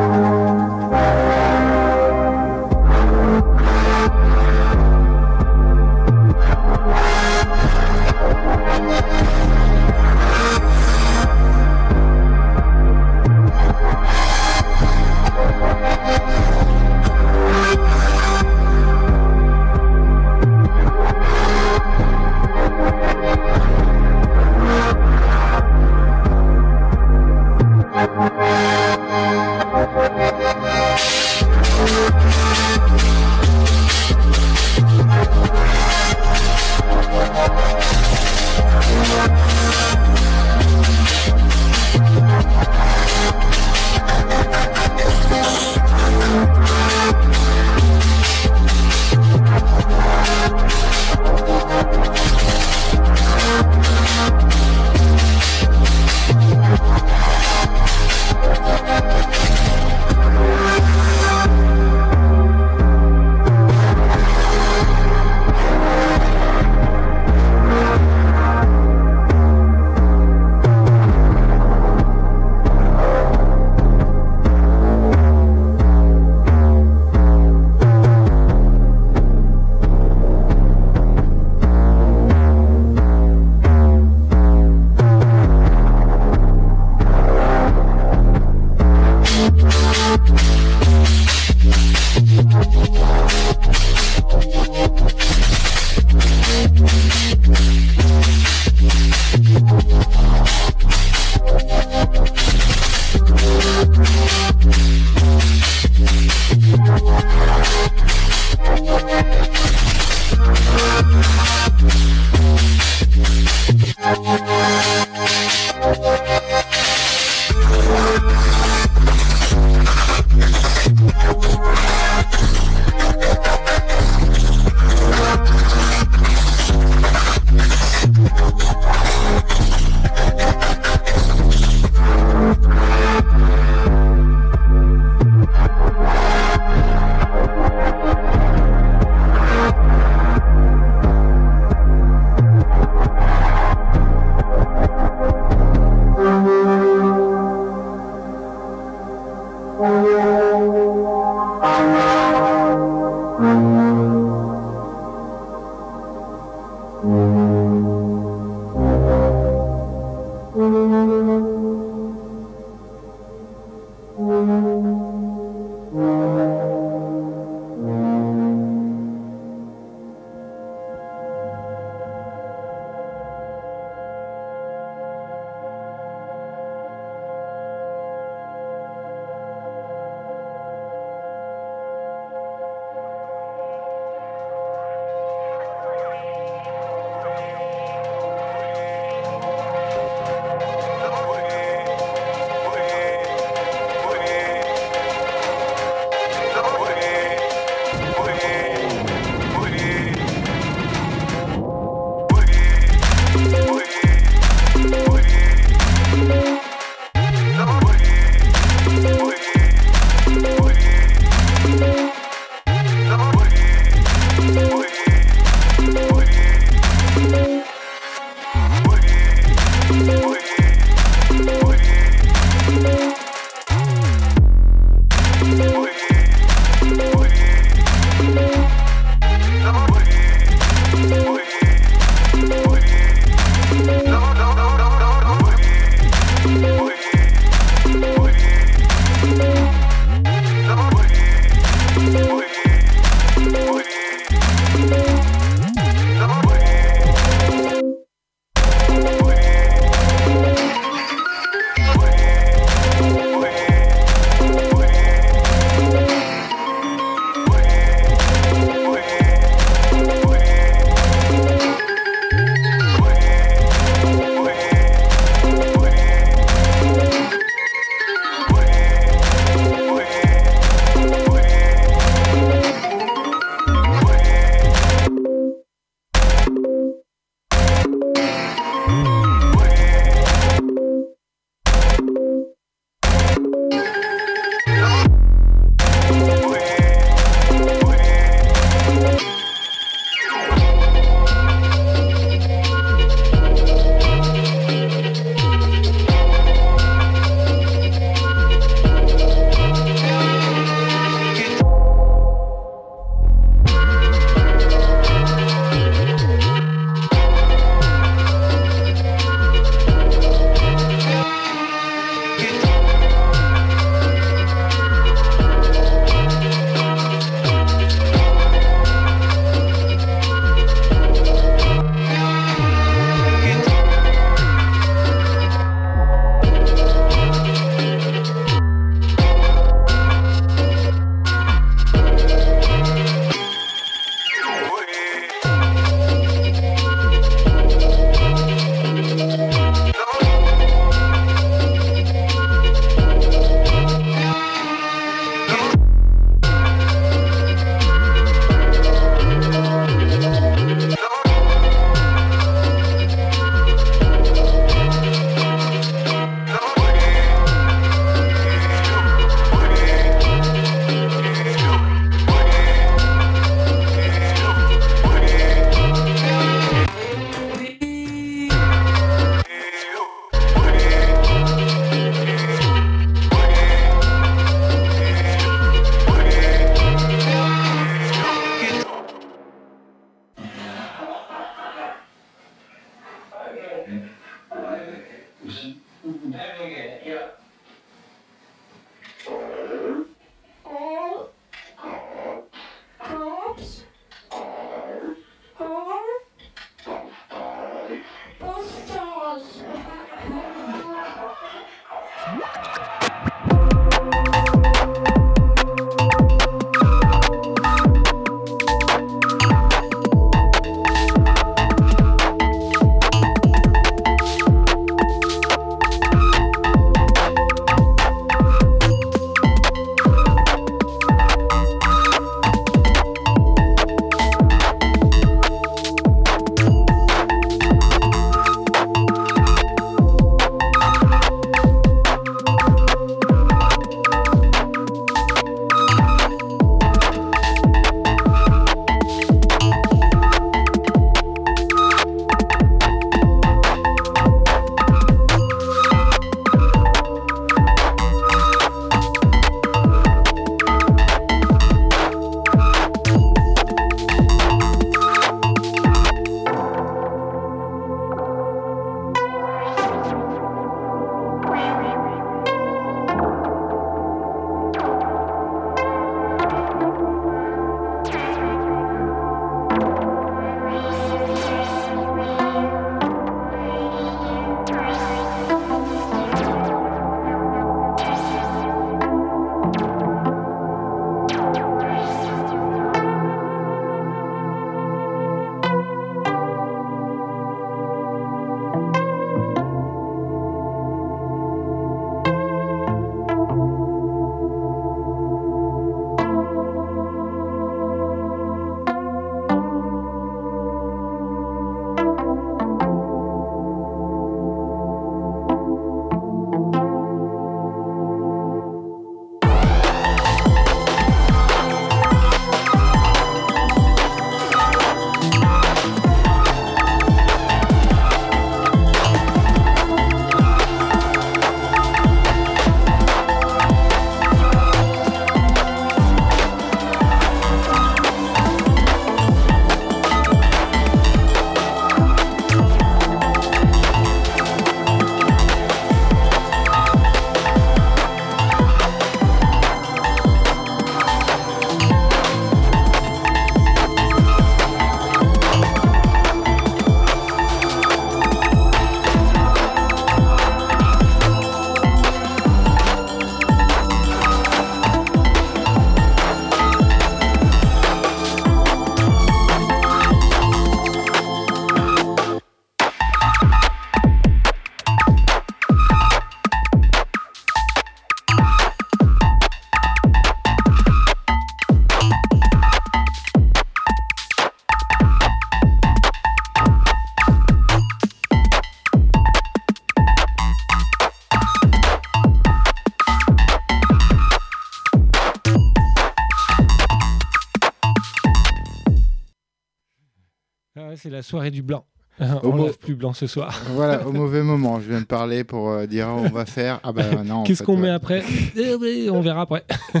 C'est la soirée du blanc. on ne plus blanc ce soir. Voilà, au mauvais moment. Je viens de parler pour euh, dire on va faire. Ah ben non. Qu'est-ce qu'on met après eh On verra après.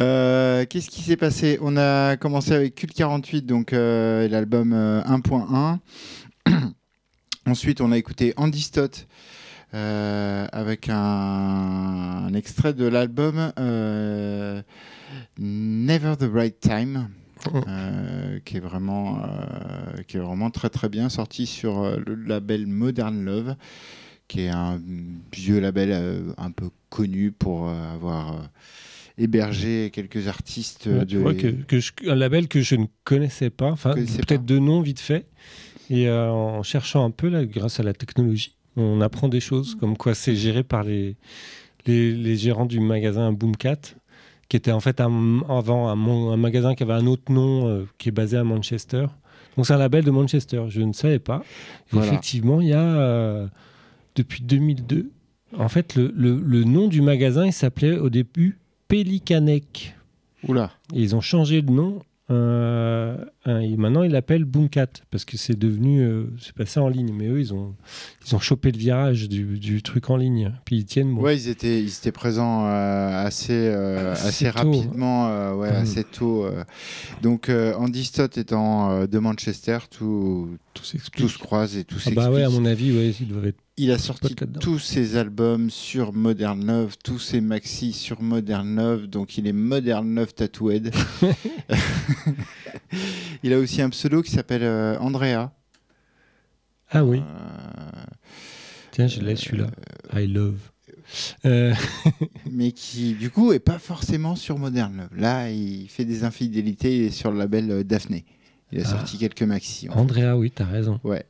Euh, qu'est-ce qui s'est passé? On a commencé avec Cult 48, donc euh, l'album 1.1. Ensuite, on a écouté Andy Stott avec un, extrait de l'album Never the Right Time. Euh, qui est vraiment euh, qui est vraiment très très bien sorti sur euh, le label Modern Love qui est un vieux label un peu connu pour avoir hébergé quelques artistes de... que, un label que je ne connaissais pas. Enfin peut-être de nom vite fait. Et en cherchant un peu là grâce à la technologie on apprend des choses comme quoi c'est géré par les, les, les gérants du magasin Boomcat qui était en fait un, avant un, magasin qui avait un autre nom euh, qui est basé à Manchester. Donc c'est un label de Manchester, je ne savais pas. Effectivement, il y a euh, depuis 2002, en fait le, le, nom du magasin il s'appelait au début Pelicanec. Oula. Et ils ont changé de nom. Euh, Hein, et maintenant, ils l'appellent Boomcat parce que c'est devenu, euh, c'est passé en ligne. Mais eux, ils ont, ils ont chopé le virage du, du truc en ligne. Puis ils tiennent. Ouais, ils étaient, ils étaient présents euh, assez, euh, assez, rapidement, ouais, mm. assez tôt. Donc, Andy Stott étant de Manchester, tout, tout, tout se croise et tout ah s'explique. Bah ouais, à mon avis, ouais, il être il a sorti tous ses albums sur Modern Love, tous ses maxi sur Modern Love, donc il est Modern Love Tattooed. il a aussi un pseudo qui s'appelle euh, Andrea. Ah oui. Euh, Tiens, je l'ai celui-là. I Love. Euh, mais qui, du coup, est pas forcément sur Modern Love. Là, il fait des infidélités sur le label Daphné. Il a ah. sorti quelques maxi. Andrea, oui, tu as raison. Ouais.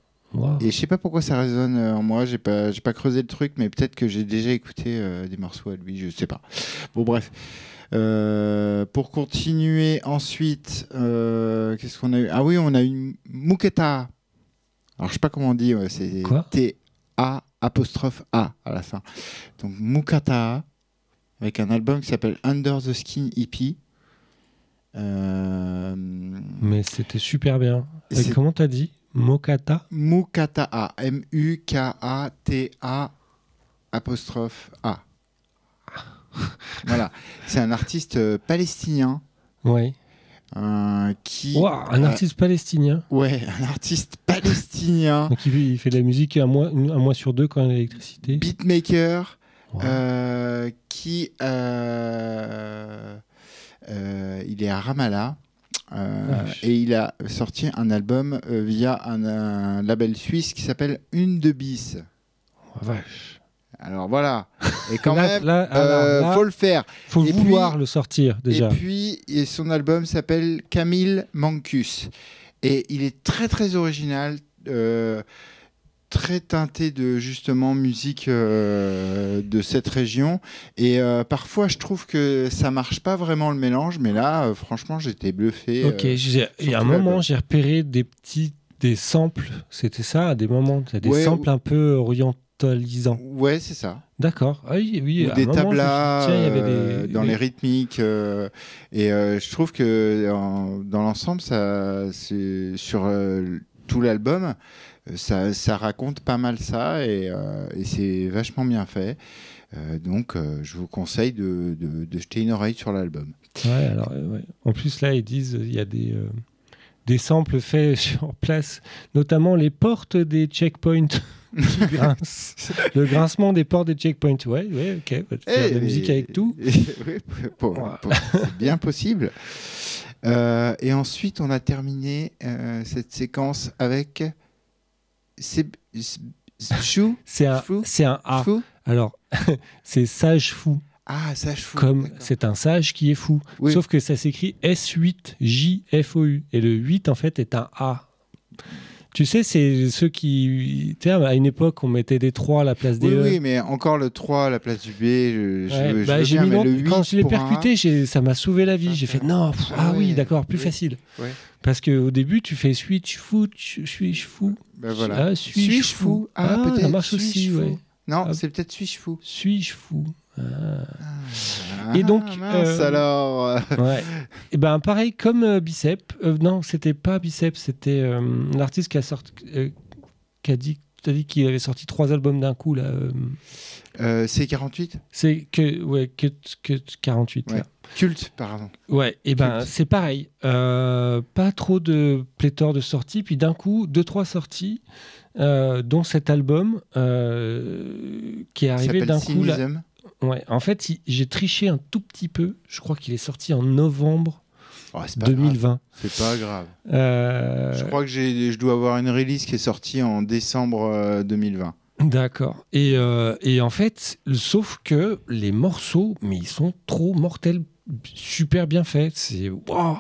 Et je sais pas pourquoi ça résonne euh, en moi, j'ai pas, j'ai pas creusé le truc, mais peut-être que j'ai déjà écouté euh, des morceaux à lui, je sais pas. Bon, bref. Euh, pour continuer ensuite, qu'est-ce qu'on a eu? Ah oui, on a eu Muketa. Alors je sais pas comment on dit, c'est T-A apostrophe A à la fin. Donc Mukata, avec un album qui s'appelle Under the Skin Hippie. Mais c'était super bien. comment t'as dit? Mukata Mukata M-U-K-A-T-A apostrophe A. voilà, c'est un artiste euh, palestinien. Ouais. Euh, qui, un artiste palestinien. Ouais, un artiste palestinien. Donc il, fait de la musique un mois, un mois sur deux quand il y a l'électricité. Beatmaker, euh, qui il est à Ramallah. Euh, et il a sorti un album euh, via un, label suisse qui s'appelle Une de bis. Oh, vache. Alors voilà. Et quand même, il euh, faut le faire. Faut vouloir le sortir déjà. Et puis, et son album s'appelle Camille Mancus. Et il est très très original très teinté de justement musique euh, de cette région et euh, parfois je trouve que ça marche pas vraiment le mélange mais là euh, franchement j'étais bluffé ok il y a un moment j'ai repéré des petits des samples c'était ça à des moments des samples un peu orientalisants ouais c'est ça D'accord. Ah oui, oui. des tablas dans les rythmiques. et je trouve que dans l'ensemble, ça, c'est sur tout l'album, ça, raconte pas mal ça et, euh, c'est vachement bien fait. Euh, donc, euh, je vous conseille de, jeter une oreille sur l'album. Ouais, alors, En plus, là, ils disent il y a des, des samples faits sur place, notamment les portes des checkpoints. le grincement des portes des checkpoints. Ouais, ouais, ok. faire de la musique avec tout. c'est bien possible. et ensuite, on a terminé cette séquence avec c'est chou C'est un, c'est un A. Alors, c'est sage fou. Ah, sage fou. Comme c'est un sage qui est fou. Sauf que ça s'écrit S8J-F-O-U. Et le 8, en fait, est un A. Tu sais, c'est ceux qui. Tu sais, à une époque, on mettait des 3 à la place des oui, E. Oui, mais encore le 3 à la place du B. Je, je, bah, bien, mais le 8 quand je l'ai percuté, ça m'a sauvé la vie. J'ai fait non, ah, ah oui, d'accord, plus facile. Parce qu'au début, tu fais switch foot, suis-je fou ben voilà. Ah, suis-je fou Ah, peut-être. Ça marche aussi, ouais. Non, ah. c'est peut-être suis-je fou. Suis-je fou ah. Et donc, mince, euh, alors. ouais. Et ben pareil comme euh, Bicep. Euh, non, c'était pas Bicep, c'était un artiste qui a sorti, qui a dit, as dit qu'il avait sorti trois albums d'un coup là. c'est 48. C'est que ouais que, que 48 ouais. Culte, pardon. Ouais, et ben c'est pareil. pas trop de pléthore de sorties, puis d'un coup deux trois sorties. dont cet album qui est arrivé d'un coup là. Ouais, en fait, j'ai triché un tout petit peu. Je crois qu'il est sorti en novembre 2020. C'est pas grave. Euh, je crois que je dois avoir une release qui est sortie en décembre 2020. Euh, D'accord. Et, euh, et, en fait, sauf que les morceaux, mais ils sont trop mortels, super bien faits. C'est wow.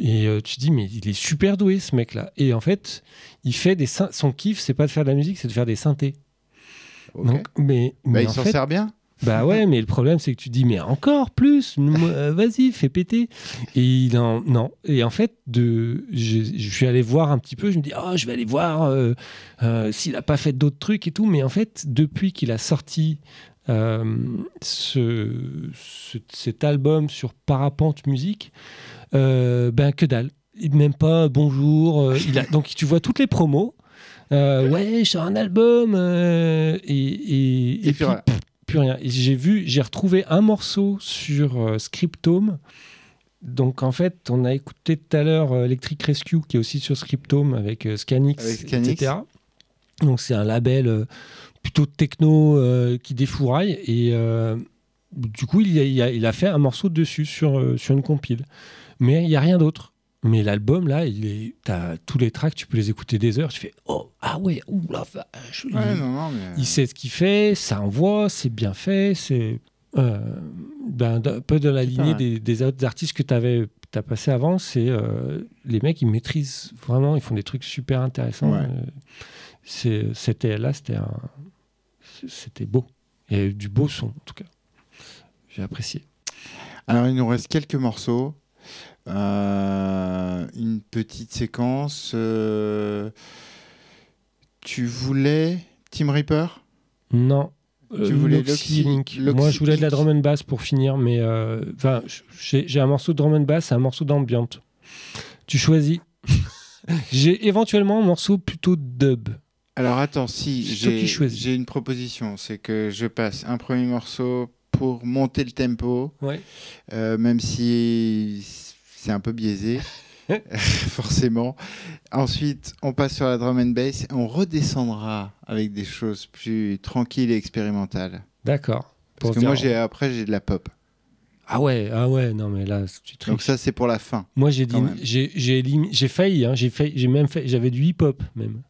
Et tu te dis, mais il est super doué ce mec-là. Et en fait, il fait des son kiff, c'est pas de faire de la musique, c'est de faire des synthés. Donc, mais, bah, mais il s'en sert bien. Bah ouais, mais le problème, c'est que tu dis, mais encore plus, euh, vas-y, fais péter. Et il en, non. Et en fait, de, je, suis allé voir un petit peu, je me dis, oh, je vais aller voir euh, euh, s'il n'a pas fait d'autres trucs et tout. Mais en fait, depuis qu'il a sorti ce, cet album sur Parapente Musique, ben que dalle même pas bonjour. il a, donc tu vois toutes les promos. ouais, j'ai un album et, et, puis, plus rien. J'ai vu, j'ai retrouvé un morceau sur Scriptome. Donc en fait, on a écouté tout à l'heure Electric Rescue qui est aussi sur Scriptome avec Scanix, etc. Donc c'est un label plutôt techno qui défouraille et du coup, il a, il, a, fait un morceau dessus sur, euh, sur une compile. Mais il n'y a rien d'autre. Mais l'album, là, il est, as tous les tracks, tu peux les écouter des heures. Tu fais Oh, ah ouais, ouh la vache. il, il, sait ce qu'il fait, ça envoie, c'est bien fait. C'est euh, un peu dans la lignée des, des, autres artistes que tu avais as passé avant. C'est euh, les mecs, ils maîtrisent vraiment, ils font des trucs super intéressants. c'était là, c'était c'était beau. Il y a du beau son, en tout cas j'ai apprécié. Alors, il nous reste quelques morceaux. Euh, une petite séquence. Euh, tu voulais Team Reaper? Non. Tu euh, voulais Link. Moi, je voulais de la drum and bass pour finir, mais enfin, j'ai un morceau de drum and bass et un morceau d'ambiance. Tu choisis. j'ai éventuellement un morceau plutôt dub. Alors attends, si j'ai une proposition, c'est que je passe un premier morceau pour monter le tempo, euh, même si c'est un peu biaisé, forcément. Ensuite, on passe sur la drum and bass, et on redescendra avec des choses plus tranquilles et expérimentales. D'accord. Parce que moi, j'ai après, j'ai de la pop. Ah ouais, ah ouais, non mais là, tu Donc ça, c'est pour la fin. Moi, j'ai dit, j'ai, failli, hein, j'ai failli, j'ai même fait, j'avais du hip-hop même.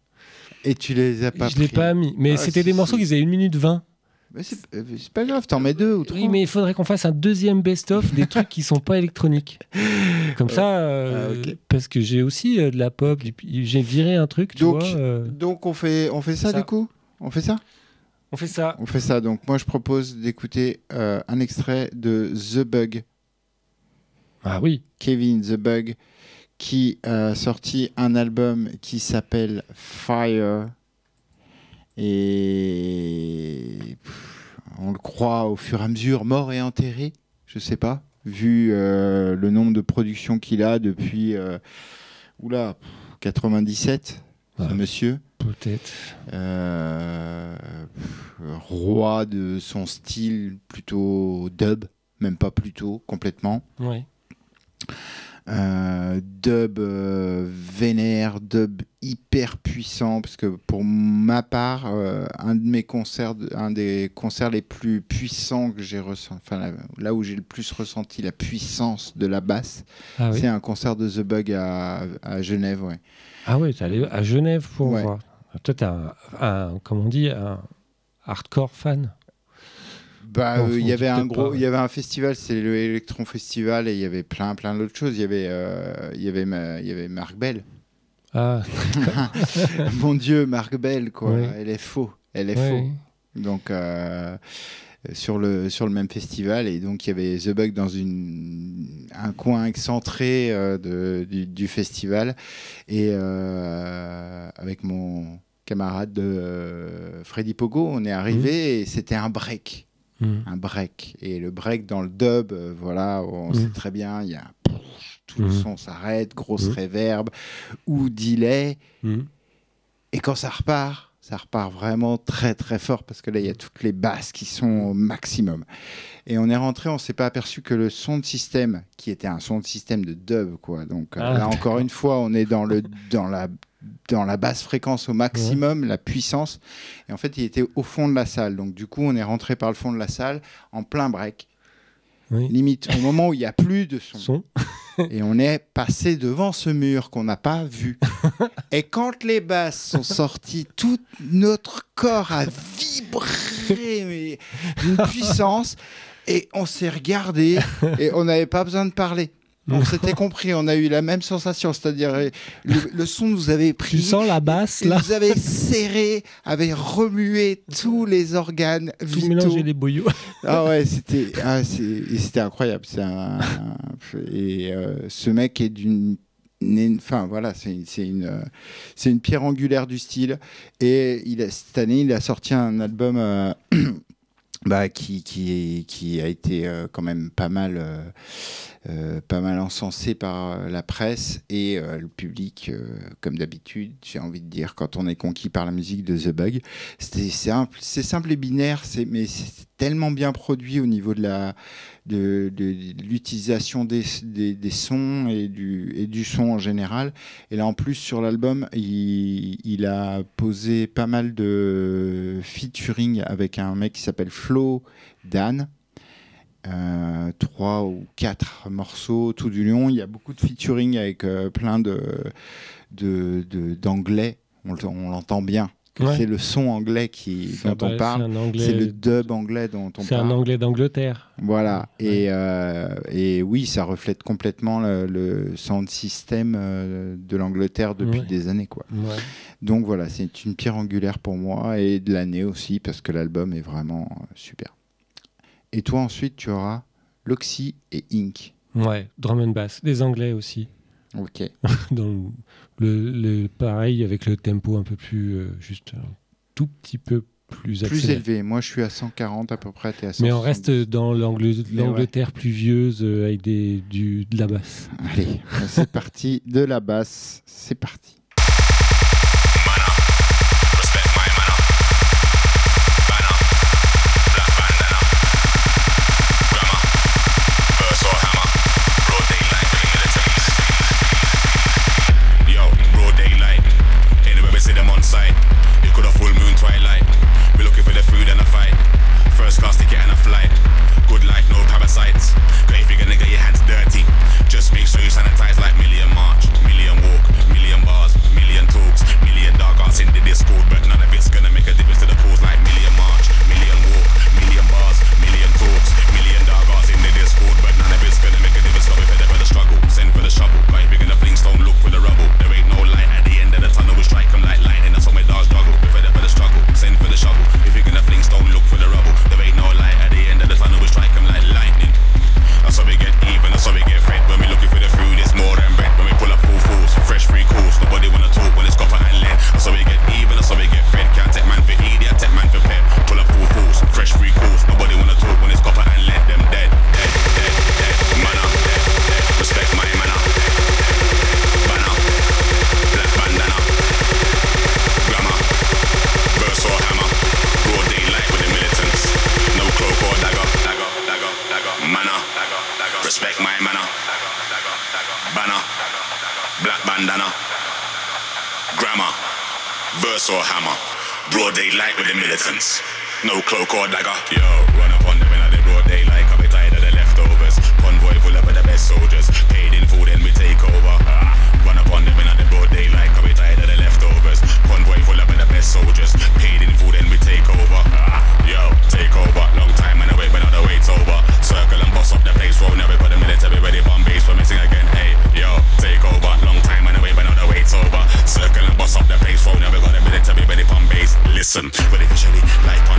Et tu les as pas Je l'ai pas mis, mais ah, c'était des morceaux qui faisaient une minute 20. Euh, c'est pas grave, t'en mets deux ou trois. Oui, mais il faudrait qu'on fasse un deuxième best-of des trucs qui sont pas électroniques. Comme ça, ah, euh, parce que j'ai aussi euh, de la pop, j'ai viré un truc, tu donc, vois. Donc on fait, on fait ça, du coup? On fait ça? On fait ça. On fait ça. Donc moi je propose d'écouter un extrait de The Bug. Ah oui. Kevin The Bug, qui a sorti un album qui s'appelle Fire et on le croit au fur et à mesure mort et enterré, je sais pas, vu euh, le nombre de productions qu'il a depuis euh, oula, 97, ce monsieur. Peut-être. Euh, roi de son style plutôt dub, même pas plutôt, complètement. Oui. Euh, dub euh, vénère, dub hyper puissant, parce que pour ma part, euh, un de mes concerts, un des concerts les plus puissants que j'ai ressenti, enfin là, où j'ai le plus ressenti la puissance de la basse, ah c'est un concert de The Bug à, Genève, ouais. Ah ouais, es allé à Genève pour voir. Toi, t'es un, un, comme on dit, un hardcore fan? Bah, euh, il y avait un gros, il y avait un festival, c'est le Electron Festival, et il y avait plein, plein d'autres choses. Il y avait, euh, il y avait, il y avait Marc Bell. Ah. Mon Dieu, Marc Bell, quoi. Elle est faux, elle est faux. Donc. Euh, sur le, sur le même festival. Et donc, il y avait The Bug dans une, un coin excentré de, du, festival. Et avec mon camarade de Freddy Pogo, on est arrivé mmh. et c'était un break. Mm. un break. Et le break dans le dub, euh, voilà, on mm. sait très bien, il y a tout le mm. son s'arrête, grosse reverb ou delay. Et quand ça repart, ça repart vraiment très très fort parce que là il y a toutes les basses qui sont au maximum. Et on est rentré, on s'est pas aperçu que le son de système, qui était un son de système de dub, quoi. Donc euh, ah, là encore une fois, on est dans le dans la dans la basse fréquence au maximum, la puissance. Et en fait, il était au fond de la salle. Donc, du coup, on est rentré par le fond de la salle en plein break. Limite, au moment où il n'y a plus de son. et on est passé devant ce mur qu'on n'a pas vu. et quand les basses sont sorties, tout notre corps a vibré d'une puissance. Et on s'est regardé et on n'avait pas besoin de parler. On s'était compris, on a eu la même sensation, c'est-à-dire le, son nous avait pris. Tu sens la basse là Nous avait serré, avait remué tous les organes Tout vitaux. mélangé les boyaux. Ah ouais, c'était ah, c'était incroyable. Un, et euh, ce mec est d'une enfin voilà, c'est une, pierre angulaire du style. Et il cette année, il a sorti un album. Euh, bah, qui, qui, qui, a été euh, quand même pas mal, euh, euh, pas mal encensé par la presse et le public, comme d'habitude, j'ai envie de dire, quand on est conquis par la musique de The Bug. C'est simple, simple et binaire, mais c'est tellement bien produit au niveau de la, de, l'utilisation des, des, sons et du, et du son en général. Et là, en plus, sur l'album, il, a posé pas mal de featuring avec un mec qui s'appelle Flo Dan. Euh, trois ou quatre morceaux tout du long. Il y a beaucoup de featuring avec euh, plein de d'anglais. On l'entend bien c'est le son anglais qui, dont on parle. C'est le dub anglais dont on parle. C'est un anglais d'Angleterre. Voilà. Et, euh, et, oui, ça reflète complètement le, sound system euh, de l'Angleterre depuis des années. Quoi. Donc voilà, c'est une pierre angulaire pour moi et de l'année aussi parce que l'album est vraiment euh, super. Et toi, ensuite, tu auras Loxy et Ink. Ouais, drum and bass. Des anglais aussi. Ok. Dans le, pareil avec le tempo un peu plus euh, juste un tout petit peu plus Plus élevé. Moi, je suis à 140 à peu près. Es à Mais on reste dans l'Angleterre pluvieuse euh, avec des, du, de la basse. Allez, c'est parti. De la basse, c'est parti. or daylight with the militants. No cloak or dagger. Yo, run up on them. listen. Well, officially, life on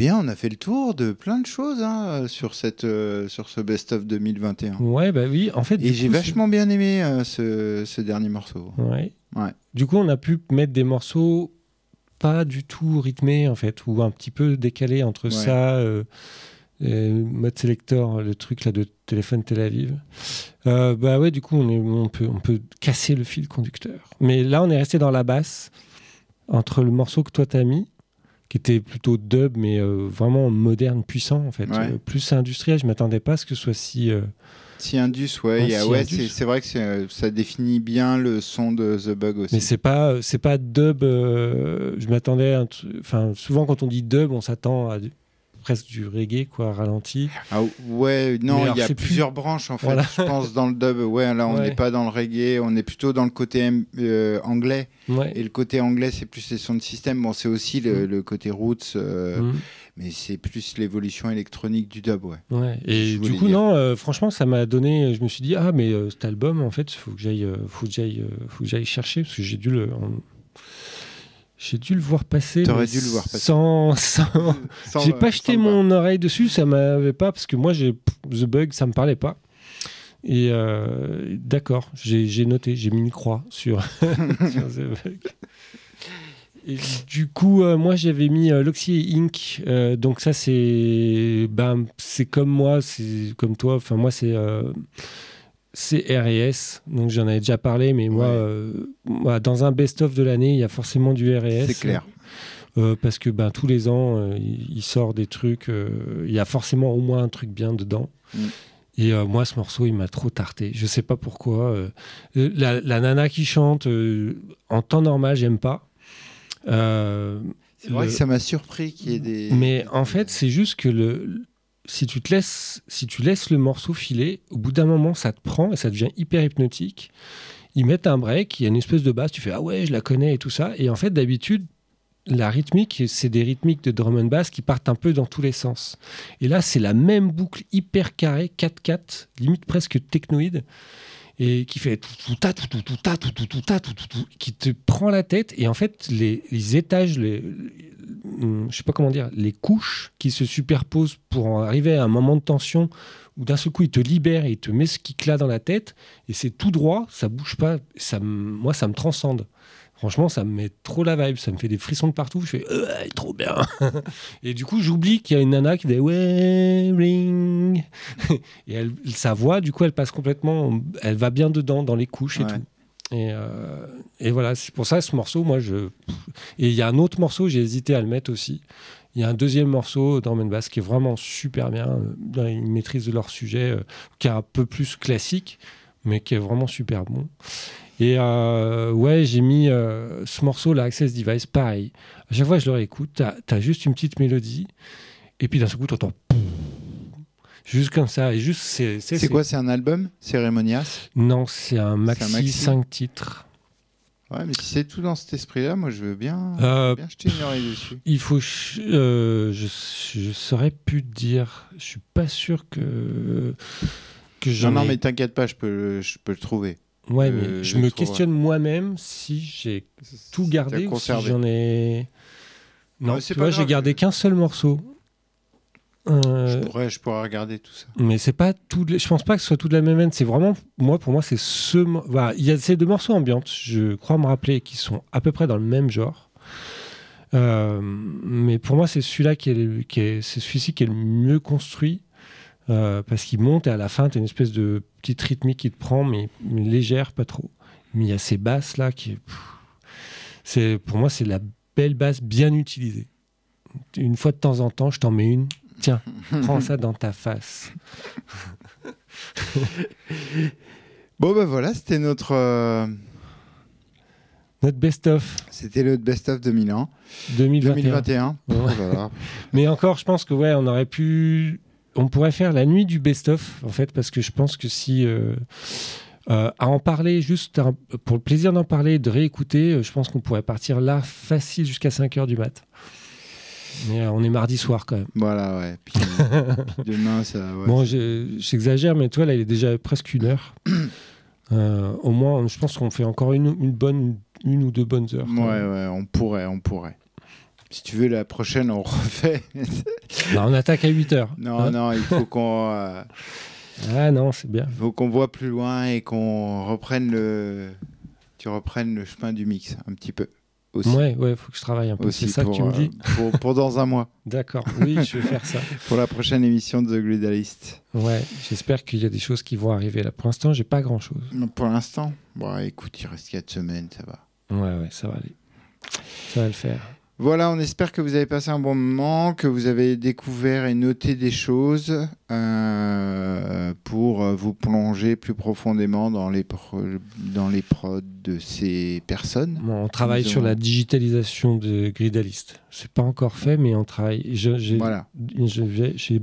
bien, on a fait le tour de plein de choses hein, sur, cette, euh, sur ce best-of 2021. Ouais, bah oui, en fait. Et j'ai vachement bien aimé euh, ce, ce, dernier morceau. Ouais. ouais. Du coup, on a pu mettre des morceaux pas du tout rythmés, en fait, ou un petit peu décalés entre ça, euh, mode selector, le truc là de téléphone Tel Aviv. bah ouais, du coup, on, est, on, peut, on peut casser le fil conducteur. Mais là, on est resté dans la basse, entre le morceau que toi t'as mis qui était plutôt dub, mais euh, vraiment moderne, puissant en fait. Euh, plus industriel, je m'attendais pas à ce que ce soit si. Euh, si indus, ouais, ouais c'est vrai que ça définit bien le son de The Bug aussi. Mais c'est pas, c'est pas dub. je m'attendais, enfin, souvent quand on dit dub, on s'attend à presque du reggae, quoi, ralenti. Ah ouais, non, il y a plusieurs branches en fait. Je pense dans le dub, ouais, là on n'est pas dans le reggae, on est plutôt dans le côté euh, anglais. Et le côté anglais, c'est plus les sons de système. Bon, c'est aussi le, mm. côté roots. Euh, mm. Mais c'est plus l'évolution électronique du dub, ouais. ouais. Et du coup, non, euh, franchement, ça m'a donné. Je me suis dit, ah, mais cet album, en fait, faut que j'aille, faut que j'aille, faut que j'aille chercher parce que j'ai dû le. J'ai dû le voir passer. T'aurais dû le voir passer. Sans. j'ai pas jeté mon oreille dessus, ça m'avait pas, parce que moi, j'ai The Bug, ça me parlait pas. Et euh, d'accord, j'ai noté, j'ai mis une croix sur, The Bug. Et du coup, euh, moi j'avais mis euh, Loxy Inc. donc ça c'est, ben, c'est comme moi, c'est comme toi. Enfin moi c'est c'est RS. Donc j'en avais déjà parlé, mais moi, euh, dans un best-of de l'année, il y a forcément du RS. C'est clair. Euh, parce que ben, tous les ans, euh, il sort des trucs. Il y a forcément au moins un truc bien dedans. Mm. Et moi, ce morceau, il m'a trop tarté. Je sais pas pourquoi. La, la, nana qui chante, en temps normal, j'aime pas. c'est vrai que ça m'a surpris qu'il y ait des. Mais en fait, c'est juste que le, si tu te laisses, si tu laisses le morceau filer, au bout d'un moment, ça te prend et ça devient hyper hypnotique. Ils mettent un break, il y a une espèce de basse, tu fais ah ouais, je la connais et tout ça. Et en fait, d'habitude, la rythmique, c'est des rythmiques de drum and bass qui partent un peu dans tous les sens. Et là, c'est la même boucle hyper carrée, 4-4, limite presque technoïde, et qui fait tout ta tout tout ta tout tout ta tout tout qui te prend la tête. Et en fait, les, les étages, les, je sais pas comment dire, les couches qui se superposent pour arriver à un moment de tension où d'un seul coup il te libère et il te met ce qui là dans la tête et c'est tout droit, ça bouge pas, ça moi ça me transcende. Franchement, ça me met trop la vibe, ça me fait des frissons de partout. Je fais, euh, trop bien. et du coup, j'oublie qu'il y a une nana qui dit ouais, ring. et elle, sa voix, du coup, elle passe complètement, elle va bien dedans, dans les couches et tout. Euh, et, voilà, c'est pour ça ce morceau, moi je. Et il y a un autre morceau, j'ai hésité à le mettre aussi. Il y a un deuxième morceau dans Bass qui est vraiment super bien, euh, dans une maîtrise de leur sujet, euh, qui est un peu plus classique, mais qui est vraiment super bon. Et ouais, j'ai mis ce morceau, là, Access Device, pareil. À chaque fois je le réécoute, tu as, juste une petite mélodie, et puis d'un seul coup, tu entends Juste comme ça. Et juste, c'est, c'est, quoi C'est un album? Cérémonias Non, c'est un maxi, 5 titres. Ouais, mais si c'est tout dans cet esprit-là, moi je veux bien, euh, bien jeter une oreille dessus. Il faut. Euh, je, je saurais plus dire. Je suis pas sûr que. que j'en non, non, mais t'inquiète pas, je peux, je peux le trouver. Ouais, mais je, me questionne moi-même si j'ai tout gardé ou si j'en ai. Non, tu vois, j'ai gardé qu'un seul morceau. Euh, je, pourrais, je pourrais regarder tout ça. Mais c'est pas tout. Je pense pas que ce soit tout de la même haine. C'est vraiment, moi, pour moi, c'est ce. il y a ces deux morceaux ambiantes, je crois me rappeler, qui sont à peu près dans le même genre. Euh, mais pour moi, c'est celui-là qui est, qui est c'est celui-ci qui est le mieux construit euh, parce qu'il monte et à la fin, tu as une espèce de petite rythmique qui te prend, mais, légère, pas trop. Mais il y a ces basses là qui, c'est pour moi, c'est la belle basse bien utilisée. Une fois de temps en temps, je t'en mets une Tiens, prends ça dans ta face. bon, ben voilà, c'était notre. Euh, notre best-of. C'était le best-of 2000 2021. 2021. Mais encore, je pense que ouais, on aurait pu. On pourrait faire la nuit du best-of, en fait, parce que je pense que si. Euh, euh, à en parler, juste pour le plaisir d'en parler, de réécouter, je pense qu'on pourrait partir là facile jusqu'à 5 h du mat. Mais euh, on est mardi soir quand même. Voilà, ouais. Puis, demain, ça. bon, j'exagère, mais toi, là, il est déjà presque une heure. Euh, au moins, je pense qu'on fait encore une, une, bonne, une ou deux bonnes heures. Ouais, ouais, on pourrait, on pourrait. Si tu veux, la prochaine, on refait. Bah, on attaque à 8 heures. Non, hein non, il faut qu'on. Euh, ah non, c'est bien. Il faut qu'on voit plus loin et qu'on reprenne le. Tu reprennes le chemin du mix un petit peu. Aussi. Ouais, ouais, faut que je travaille un peu. C'est ça que tu me dis. Euh, pour, dans un mois. D'accord. Oui, je vais faire ça. pour la prochaine émission de The Glidalist. Ouais, j'espère qu'il y a des choses qui vont arriver là. Pour l'instant, j'ai pas grand chose. Pour l'instant, bon, écoute, il reste 4 semaines, ça va. Ouais, ouais, ça va aller. Ça va le faire. Voilà, on espère que vous avez passé un bon moment, que vous avez découvert et noté des choses euh, pour vous plonger plus profondément dans les, dans les prods de ces personnes. on travaille sur la digitalisation de Gridalist. C'est pas encore fait, mais on travaille. J'ai voilà.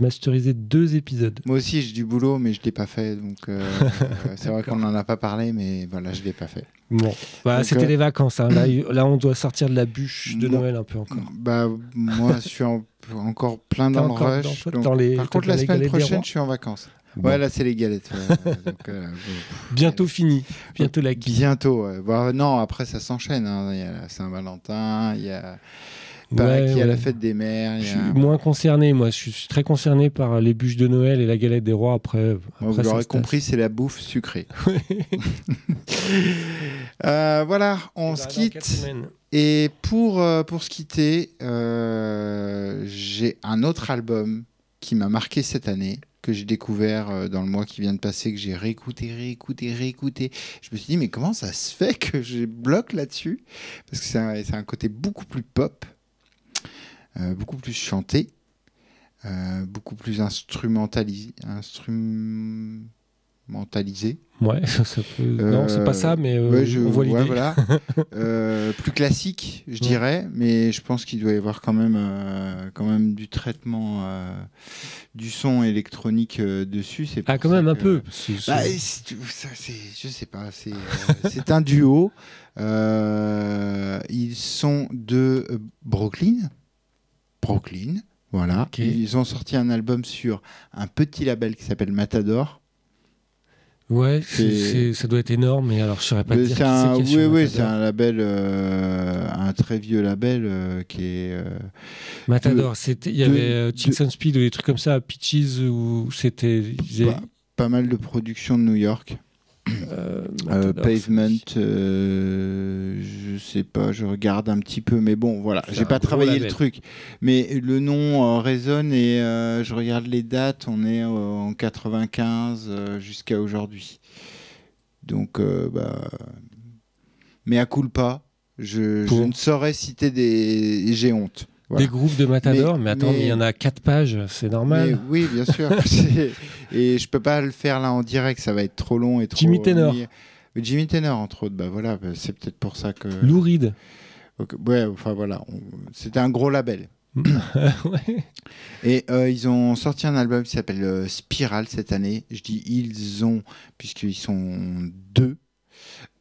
masterisé deux épisodes. Moi aussi, j'ai du boulot, mais je l'ai pas fait. Donc, euh, c'est vrai qu'on n'en a pas parlé, mais voilà, je l'ai pas fait. Bon, bah, c'était les vacances. Hein. Là, là, on doit sortir de la bûche de Noël un peu encore. Bah, moi, je suis encore plein dans le rush. par contre, la semaine prochaine, je suis en vacances. Ouais, là, c'est les galettes. Euh, bientôt fini. Bientôt la Bientôt. Bah, non, après, ça s'enchaîne. Hein. Il y a Saint-Valentin, il y a. il y a la fête des mères. Je suis moins concerné, moi. Je suis très concerné par les bûches de Noël et la galette des rois. Après, vous l'aurez compris, c'est la bouffe sucrée. Euh, voilà, on se quitte. Et pour, euh, pour se quitter, j'ai un autre album qui m'a marqué cette année que j'ai découvert euh, dans le mois qui vient de passer, que j'ai réécouté, réécouté, réécouté. Je me suis dit, mais comment ça se fait que je bloque là-dessus? Parce que c'est un, un, côté beaucoup plus pop, euh, beaucoup plus chanté, euh, beaucoup plus instrumentalisé. instrumentalisé. Ouais, ça peut... non, c'est pas ça, mais euh, je, on voit l'idée. voilà. euh, plus classique, je dirais, mais je pense qu'il doit y avoir quand même, euh, quand même du traitement euh, du son électronique dessus. C'est ah, quand même un peu. Bah, ça, je sais pas, c'est un duo. ils sont de Brooklyn. Brooklyn, voilà. Ils ont sorti un album sur un petit label qui s'appelle Matador. Ouais, ça doit être énorme, mais alors je saurais pas dire. Un, oui, oui, c'est un label, euh, un très vieux label euh, qui est. Euh, Matador, il y avait Chicks on Speed ou des trucs comme ça, Peaches, où c'était. Pas, pas, mal de productions de New York. Euh, euh, pavement, euh, je sais pas, je regarde un petit peu, mais bon, voilà, j'ai pas travaillé le truc. Mais le nom résonne et je regarde les dates, on est en 95 jusqu'à aujourd'hui. Donc, bah, mais à culpa, je, je ne saurais citer des. J'ai honte. Des groupes de Matador, mais, attends, il y en a 4 pages, c'est normal. oui, bien sûr. et je peux pas le faire là en direct, ça va être trop long et trop. Jimmy Tenor. Jimmy Tenor, entre autres, bah voilà, bah, c'est peut-être pour ça que. Louride. Ouais, enfin voilà, c'était un gros label. ouais. Et euh, ils ont sorti un album qui s'appelle euh, Spiral cette année. Je dis ils ont, puisqu'ils sont deux.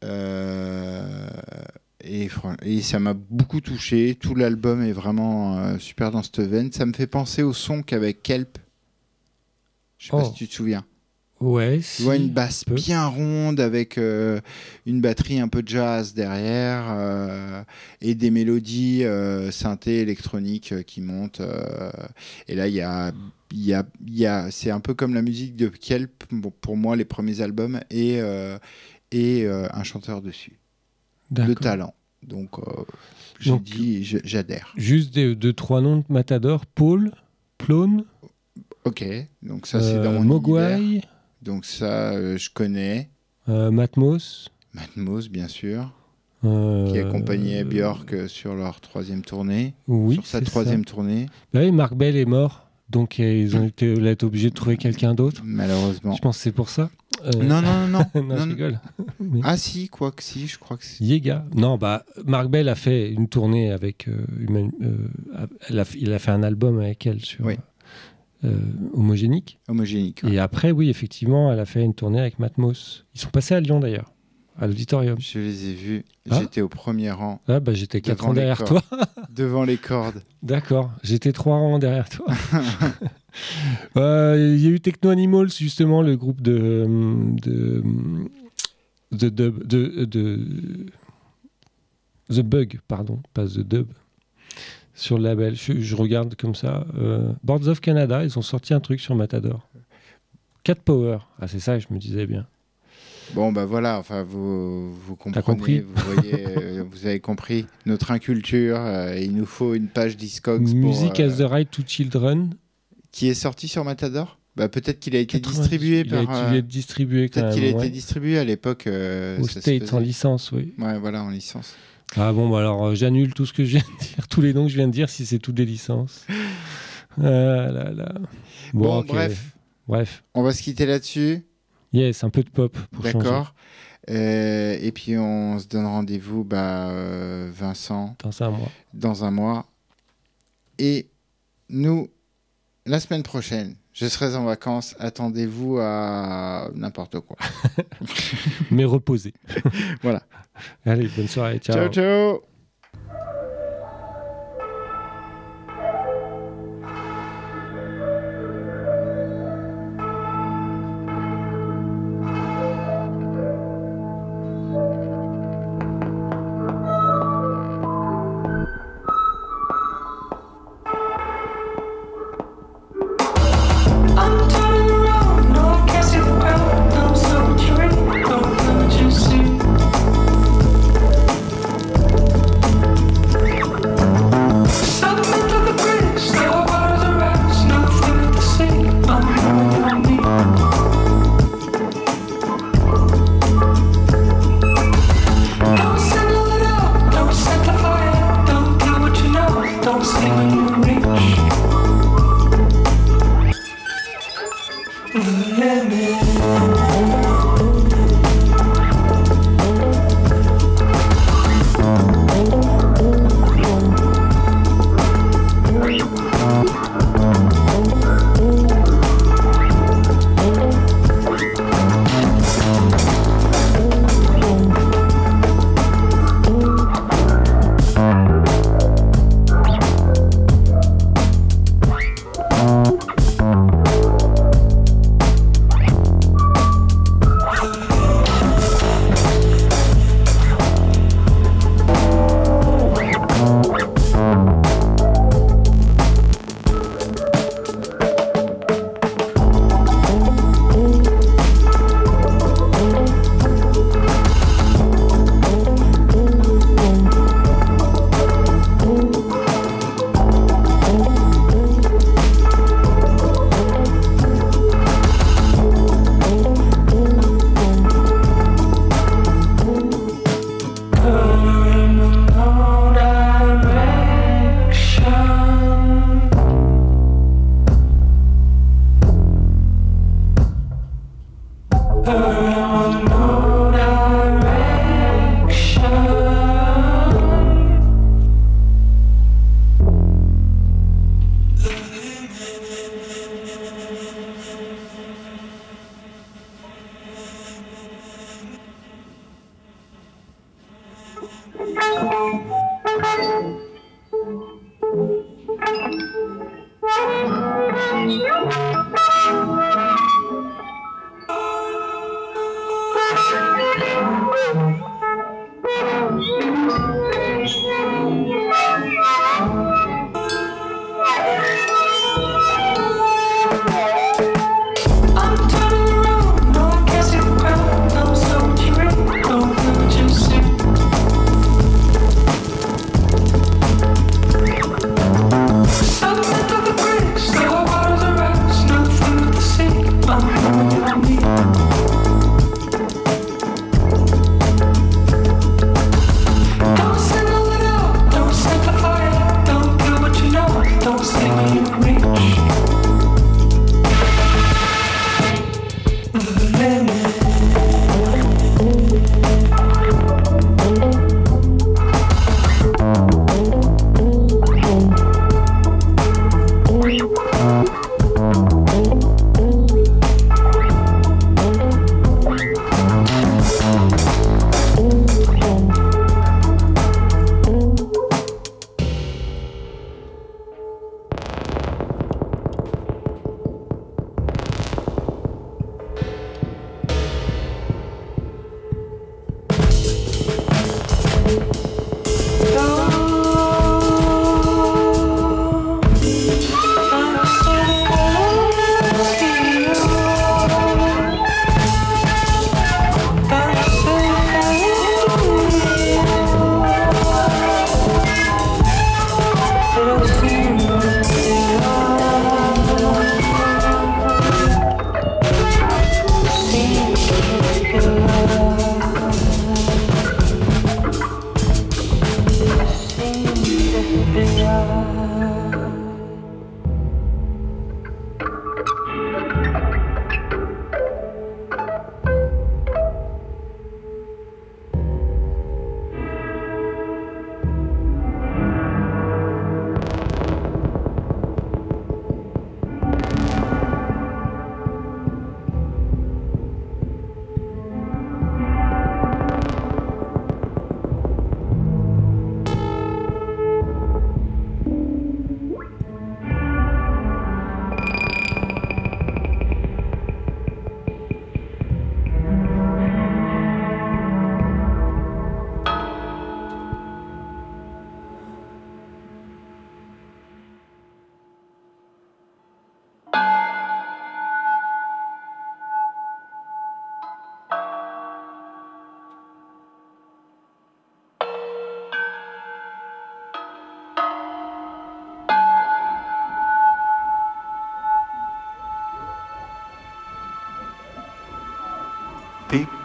Euh, et, ça m'a beaucoup touché. Tout l'album est vraiment euh, super dans cette veine. Ça me fait penser au son qu'avec Kelp. Je sais pas oh. si tu te souviens. Ouais. Tu vois une basse bien ronde avec euh, une batterie un peu jazz derrière euh, et des mélodies synthé électroniques qui montent. et là, il y a, y a, y a c'est un peu comme la musique de Kelp pour moi les premiers albums et et un chanteur dessus de talent. Donc, euh, j'ai dit, j'adhère. Juste deux, trois noms de Matador Paul, Plone. Ok, donc ça, c'est dans mon Mogwai. Donc, ça, euh, je connais. Euh, Matmos. Matmos, bien sûr. Qui accompagnait Björk sur leur troisième tournée. Oui. Sur sa troisième tournée. Bah oui, Marc Bell est mort. Donc, ils ont été, obligés de trouver quelqu'un d'autre. Malheureusement. Je pense que c'est pour ça. Euh, non, non, non, non. non, je rigole. Ah si, quoi que si, je crois que si. Yega. Non, bah, Marc Bell a fait une tournée avec... Euh, euh, il a fait un album avec elle sur... homogénique. Homogénique. Et après, oui, effectivement, elle a fait une tournée avec Matmos. Ils sont passés à Lyon d'ailleurs à l'auditorium. Je les ai vus. Ah. J'étais au premier rang. Ah bah j'étais quatre rangs derrière toi. devant les cordes. D'accord. J'étais trois rangs derrière toi. Euh, il y a eu Techno Animals justement, le groupe de de de, de, de The Bug, pardon, pas The Dub. Sur le label. Je, regarde comme ça. Euh, Boards of Canada, ils ont sorti un truc sur Matador. Cat Power. Ah, c'est ça, je me disais bien. Bon, bah voilà, enfin, vous, vous comprenez, vous, voyez, euh, vous avez compris notre inculture. Euh, il nous faut une page Discogs. Music as the Right to Children. Qui est sorti sur Matador? Bah, Peut-être qu'il a été distribué par. Il a été distribué Peut-être qu'il a été distribué à l'époque. Au States, en licence, oui. Ouais, voilà, en licence. Ah bon, bah alors j'annule tout ce que je viens de dire, tous les noms que je viens de dire, si c'est toutes des licences. Ah là là. Bon, bref. Bref. On va se quitter là-dessus. Yes, un peu de pop. D'accord. Euh, et puis on se donne rendez-vous, bah, euh, Vincent. Dans un mois. Dans un mois. Et nous, la semaine prochaine, je serai en vacances. Attendez-vous à n'importe quoi. Mais reposez. voilà. Allez, bonne soirée. Ciao, ciao.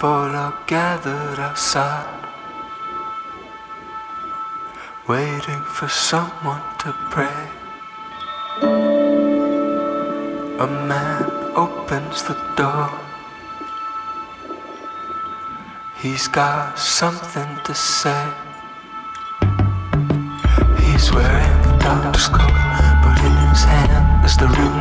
people are gathered outside, waiting for someone to pray. A man opens the door. He's got something to say. He's wearing the doctor's coat, but in his hand is the room.